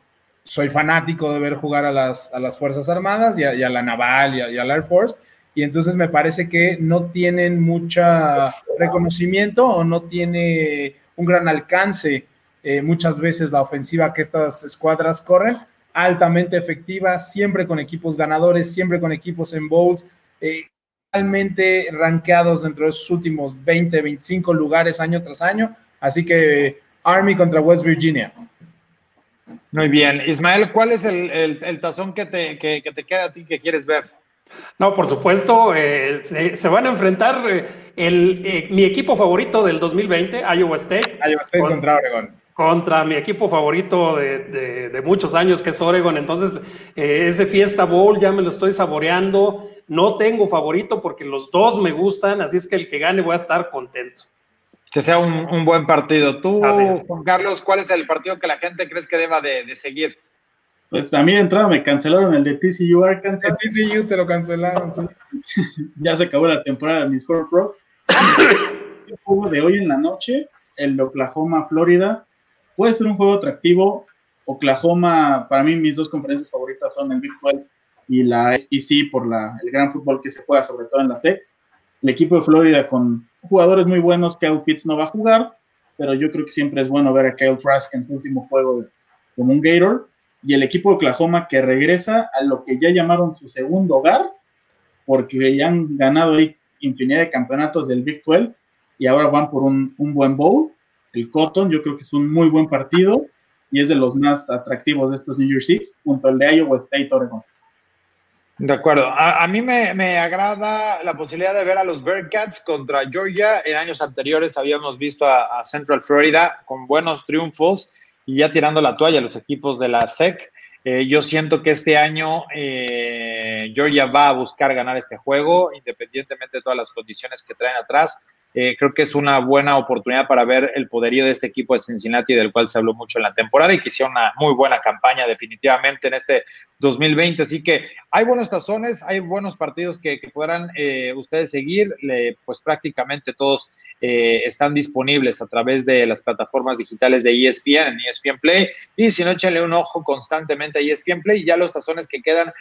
soy fanático de ver jugar a las, a las Fuerzas Armadas y a, la Naval y a, la Air Force y entonces me parece que no tienen mucho reconocimiento o no tiene un gran alcance eh, muchas veces la ofensiva que estas escuadras corren, altamente efectiva, siempre con equipos ganadores, siempre con equipos en bowls, eh, realmente rankeados dentro de sus últimos 20, 25 lugares año tras año. Así que Army contra West Virginia. Muy bien. Ismael, ¿cuál es el, tazón que te, que te queda a ti que quieres ver? No, por supuesto, eh, se, van a enfrentar eh, el, eh, mi equipo favorito del 2020, Iowa State. Iowa State contra Oregon. Contra mi equipo favorito de, muchos años, que es Oregon. Entonces, ese Fiesta Bowl ya me lo estoy saboreando. No tengo favorito porque los dos me gustan, así es que el que gane voy a estar contento. Que sea un, buen partido. Tú, Juan Carlos, ¿cuál es el partido que la gente crees que deba de seguir? Pues a mí de entrada me cancelaron el de TCU Arkansas. El TCU te lo cancelaron, *laughs* ya se acabó la temporada de mis Horror Frogs. el juego de hoy en la noche, el de Oklahoma, Florida, puede ser un juego atractivo. Oklahoma, para mí, mis dos conferencias favoritas son el Big 12 y la SEC por la, el gran fútbol que se juega, sobre todo en la SEC. El equipo de Florida con jugadores muy buenos, Kyle Pitts no va a jugar, pero yo creo que siempre es bueno ver a Kyle Trask en su último juego como un Gator y el equipo de Oklahoma que regresa a lo que ya llamaron su segundo hogar, porque ya han ganado ahí infinidad de campeonatos del Big 12 y ahora van por un, buen bowl. El Cotton, yo creo que es un muy buen partido y es de los más atractivos de estos New Year's Six, junto al de Iowa State Oregon. De acuerdo. A, mí me, me, agrada la posibilidad de ver a los Bearcats contra Georgia. En años anteriores habíamos visto a Central Florida con buenos triunfos y ya tirando la toalla los equipos de la SEC. Eh, yo siento que este año eh, Georgia va a buscar ganar este juego, independientemente de todas las condiciones que traen atrás. Eh, creo que es una buena oportunidad para ver el poderío de este equipo de Cincinnati, del cual se habló mucho en la temporada y que hicieron una muy buena campaña definitivamente en este 2020. Así que hay buenos tazones, hay buenos partidos que, podrán eh, ustedes seguir. pues prácticamente todos eh, están disponibles a través de las plataformas digitales de ESPN, en ESPN Play. Y si no, échenle un ojo constantemente a ESPN Play. Ya los tazones que quedan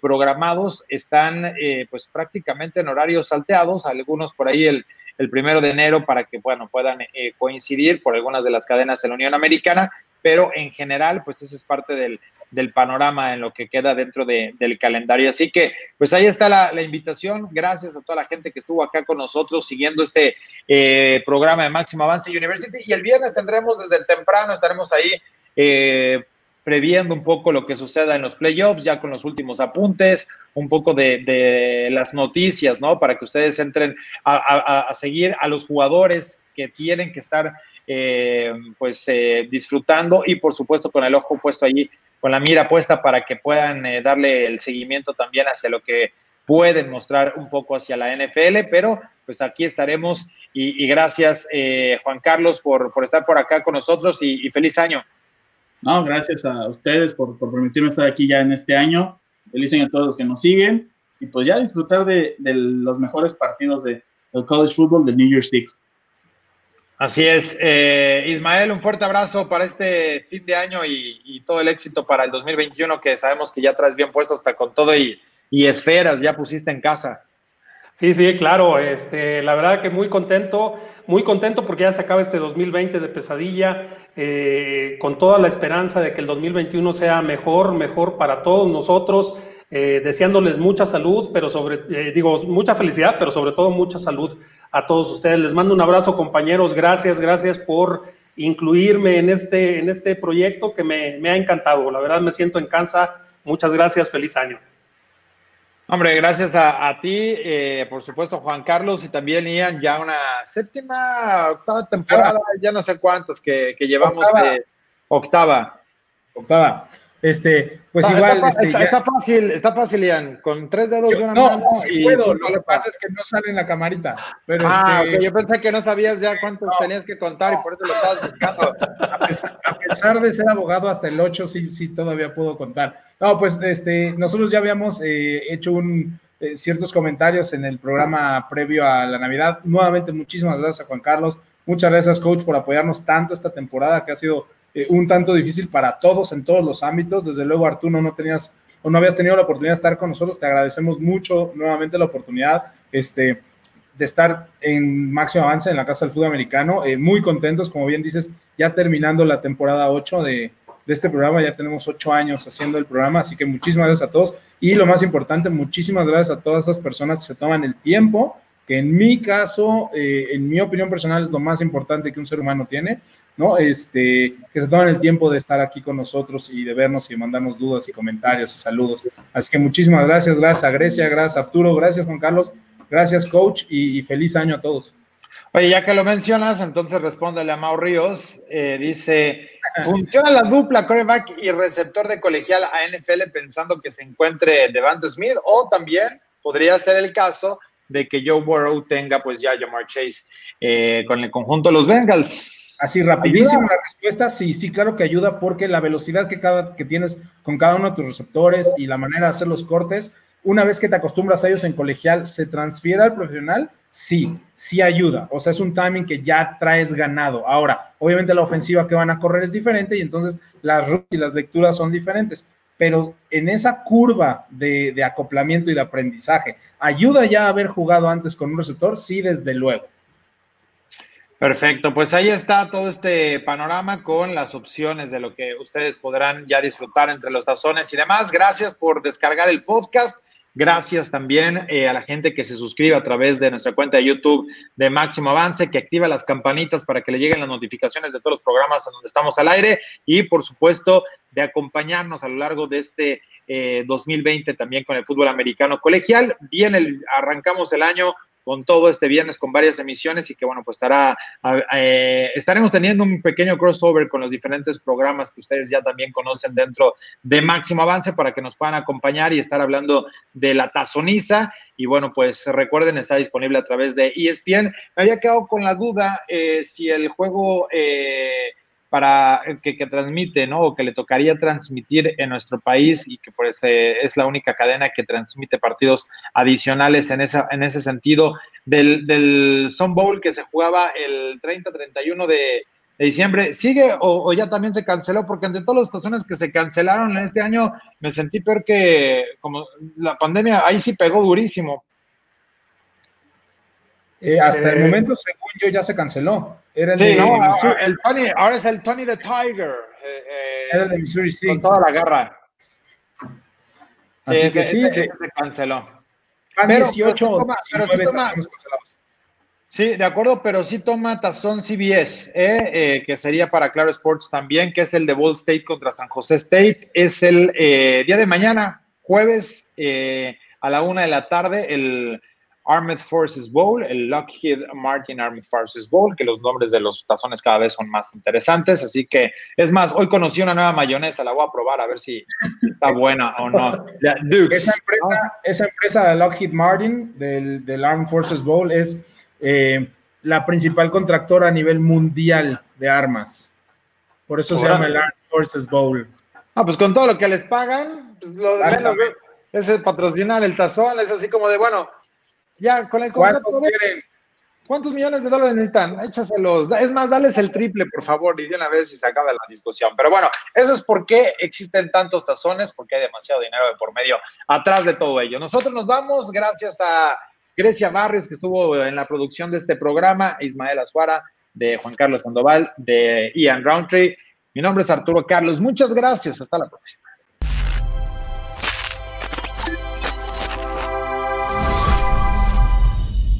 programados están pues prácticamente en horarios salteados. Algunos por ahí el el primero de enero para que bueno, puedan eh, coincidir por algunas de las cadenas de la Unión Americana, pero en general, pues ese es parte del, panorama en lo que queda dentro del calendario. Así que, pues ahí está la, invitación. Gracias a toda la gente que estuvo acá con nosotros siguiendo este eh, programa de Máximo Avance University. Y el viernes tendremos desde temprano, estaremos ahí. Eh, previendo un poco lo que suceda en los playoffs, ya con los últimos apuntes, un poco de, las noticias, ¿no? Para que ustedes entren a, seguir a los jugadores que tienen que estar, eh, pues, eh, disfrutando y, por supuesto, con el ojo puesto allí con la mira puesta para que puedan eh, darle el seguimiento también hacia lo que pueden mostrar un poco hacia la NFL, pero pues aquí estaremos y, gracias eh, Juan Carlos por, por, estar por acá con nosotros y, feliz año. No, gracias a ustedes por, por, permitirme estar aquí ya en este año. Feliz año a todos los que nos siguen y pues ya disfrutar de, de los mejores partidos de, del college football de New Year's Six. Así es. Eh, Ismael, un fuerte abrazo para este fin de año y, todo el éxito para el 2021 que sabemos que ya traes bien puesto hasta con todo y, y esferas, ya pusiste en casa. Sí, sí, claro. Este, la verdad que muy contento, muy contento porque ya se acaba este 2020 de pesadilla, eh, con toda la esperanza de que el 2021 sea mejor, mejor para todos nosotros, eh, deseándoles mucha salud, pero sobre, eh, digo, mucha felicidad, pero sobre todo mucha salud a todos ustedes. Les mando un abrazo, compañeros. Gracias, gracias por incluirme en este, en este proyecto que me, me ha encantado. La verdad me siento en casa. Muchas gracias. Feliz año. Hombre, gracias a, ti, eh, por supuesto, Juan Carlos, y también Ian, ya una séptima, octava temporada, ya no sé cuántas que, llevamos de octava. Octava. Este, pues igual. Este, está, fácil, está fácil, Ian, con tres dedos de una no, mano. puedo, lo que pasa es que no sale en la camarita. Pero ah, este, yo pensé que no sabías ya cuántos tenías que contar y por eso lo estabas buscando. *laughs* A pesar, de ser abogado hasta el 8, sí, sí, todavía puedo contar. No, pues este, nosotros ya habíamos eh, hecho un, eh, ciertos comentarios en el programa previo a la Navidad. Nuevamente, muchísimas gracias a Juan Carlos. Muchas gracias, coach, por apoyarnos tanto esta temporada que ha sido eh, un tanto difícil para todos en todos los ámbitos. Desde luego, Arturo, no tenías o no habías tenido la oportunidad de estar con nosotros. Te agradecemos mucho nuevamente la oportunidad este, de estar en máximo avance en la Casa del Fútbol Americano. Eh, muy contentos, como bien dices, ya terminando la temporada 8 de, de este programa. Ya tenemos 8 años haciendo el programa, así que muchísimas gracias a todos. Y lo más importante, muchísimas gracias a todas esas personas que se toman el tiempo que en mi caso, eh, en mi opinión personal, es lo más importante que un ser humano tiene, ¿no? Este, que se tomen el tiempo de estar aquí con nosotros y de vernos y mandarnos dudas y comentarios y saludos. Así que muchísimas gracias, gracias a Grecia, gracias Arturo, gracias Juan Carlos, gracias coach y, feliz año a todos. Oye, ya que lo mencionas, entonces respóndele a Mau Ríos. Eh, dice, ¿funciona la dupla coreback y receptor de colegial a NFL pensando que se encuentre Devante Smith? O también podría ser el caso de que Joe Burrow tenga pues ya Jamar Chase eh, con el conjunto de los Bengals. Así rapidísimo la respuesta, sí, sí, claro que ayuda porque la velocidad que, cada, que tienes con cada uno de tus receptores y la manera de hacer los cortes, una vez que te acostumbras a ellos en colegial, se transfiere al profesional, sí, sí ayuda. O sea, es un timing que ya traes ganado. Ahora, obviamente la ofensiva que van a correr es diferente y entonces las rutas y las lecturas son diferentes pero en esa curva de, acoplamiento y de aprendizaje, ¿ayuda ya a haber jugado antes con un receptor? Sí, desde luego. Perfecto, pues ahí está todo este panorama con las opciones de lo que ustedes podrán ya disfrutar entre los tazones y demás. Gracias por descargar el podcast. Gracias también eh, a la gente que se suscribe a través de nuestra cuenta de YouTube de Máximo Avance, que activa las campanitas para que le lleguen las notificaciones de todos los programas donde estamos al aire y, por supuesto, de acompañarnos a lo largo de este 2020 eh, también con el fútbol americano colegial. Bien, el, arrancamos el año con todo este viernes con varias emisiones y que bueno, pues estará, eh, estaremos teniendo un pequeño crossover con los diferentes programas que ustedes ya también conocen dentro de Máximo Avance para que nos puedan acompañar y estar hablando de la tazoniza. Y bueno, pues recuerden, está disponible a través de ESPN. Me había quedado con la duda eh, si el juego... Eh, para eh, que, transmite, ¿no? O que le tocaría transmitir en nuestro país y que pues eh, es la única cadena que transmite partidos adicionales en, esa, en ese sentido del, del Sun Bowl que se jugaba el 30-31 de, diciembre. ¿Sigue o, ya también se canceló? Porque entre todas las situaciones que se cancelaron en este año, me sentí peor que como la pandemia, ahí sí pegó durísimo. Eh, hasta el momento, según yo, ya se canceló. Era el sí, no, el Tony, ahora es el Tony the Tiger. Eh, eh, Era el de Missouri, sí. Con toda la garra. Así que sí, se canceló. pero, 18 pero sí toma, Sí, de acuerdo, pero sí toma tazón CBS, eh, eh, que sería para Claro Sports también, que es el de Ball State contra San José State. Es el día de mañana, jueves, a la una de la tarde, el Armed Forces Bowl, el Lockheed Martin Armed Forces Bowl, que los nombres de los tazones cada vez son más interesantes. Así que, es más, hoy conocí una nueva mayonesa, la voy a probar a ver si está buena o no. esa, empresa, esa empresa, Lockheed Martin, del, del Armed Forces Bowl, es eh, la principal contractora a nivel mundial de armas. Por eso se llama el Armed Forces Bowl. Ah, pues con todo lo que les pagan, pues lo menos es patrocinar el tazón, es así como de, bueno, ya con el contrato. ¿Cuántos millones de dólares necesitan? Échaselos. Es más, dales el triple, por favor, y de una vez y se acaba la discusión. Pero bueno, eso es por qué existen tantos tazones, porque hay demasiado dinero de por medio atrás de todo ello. Nosotros nos vamos, gracias a Grecia Barrios, que estuvo en la producción de este programa, Ismael Azuara, de Juan Carlos Sandoval, de Ian Roundtree. Mi nombre es Arturo Carlos. Muchas gracias. Hasta la próxima.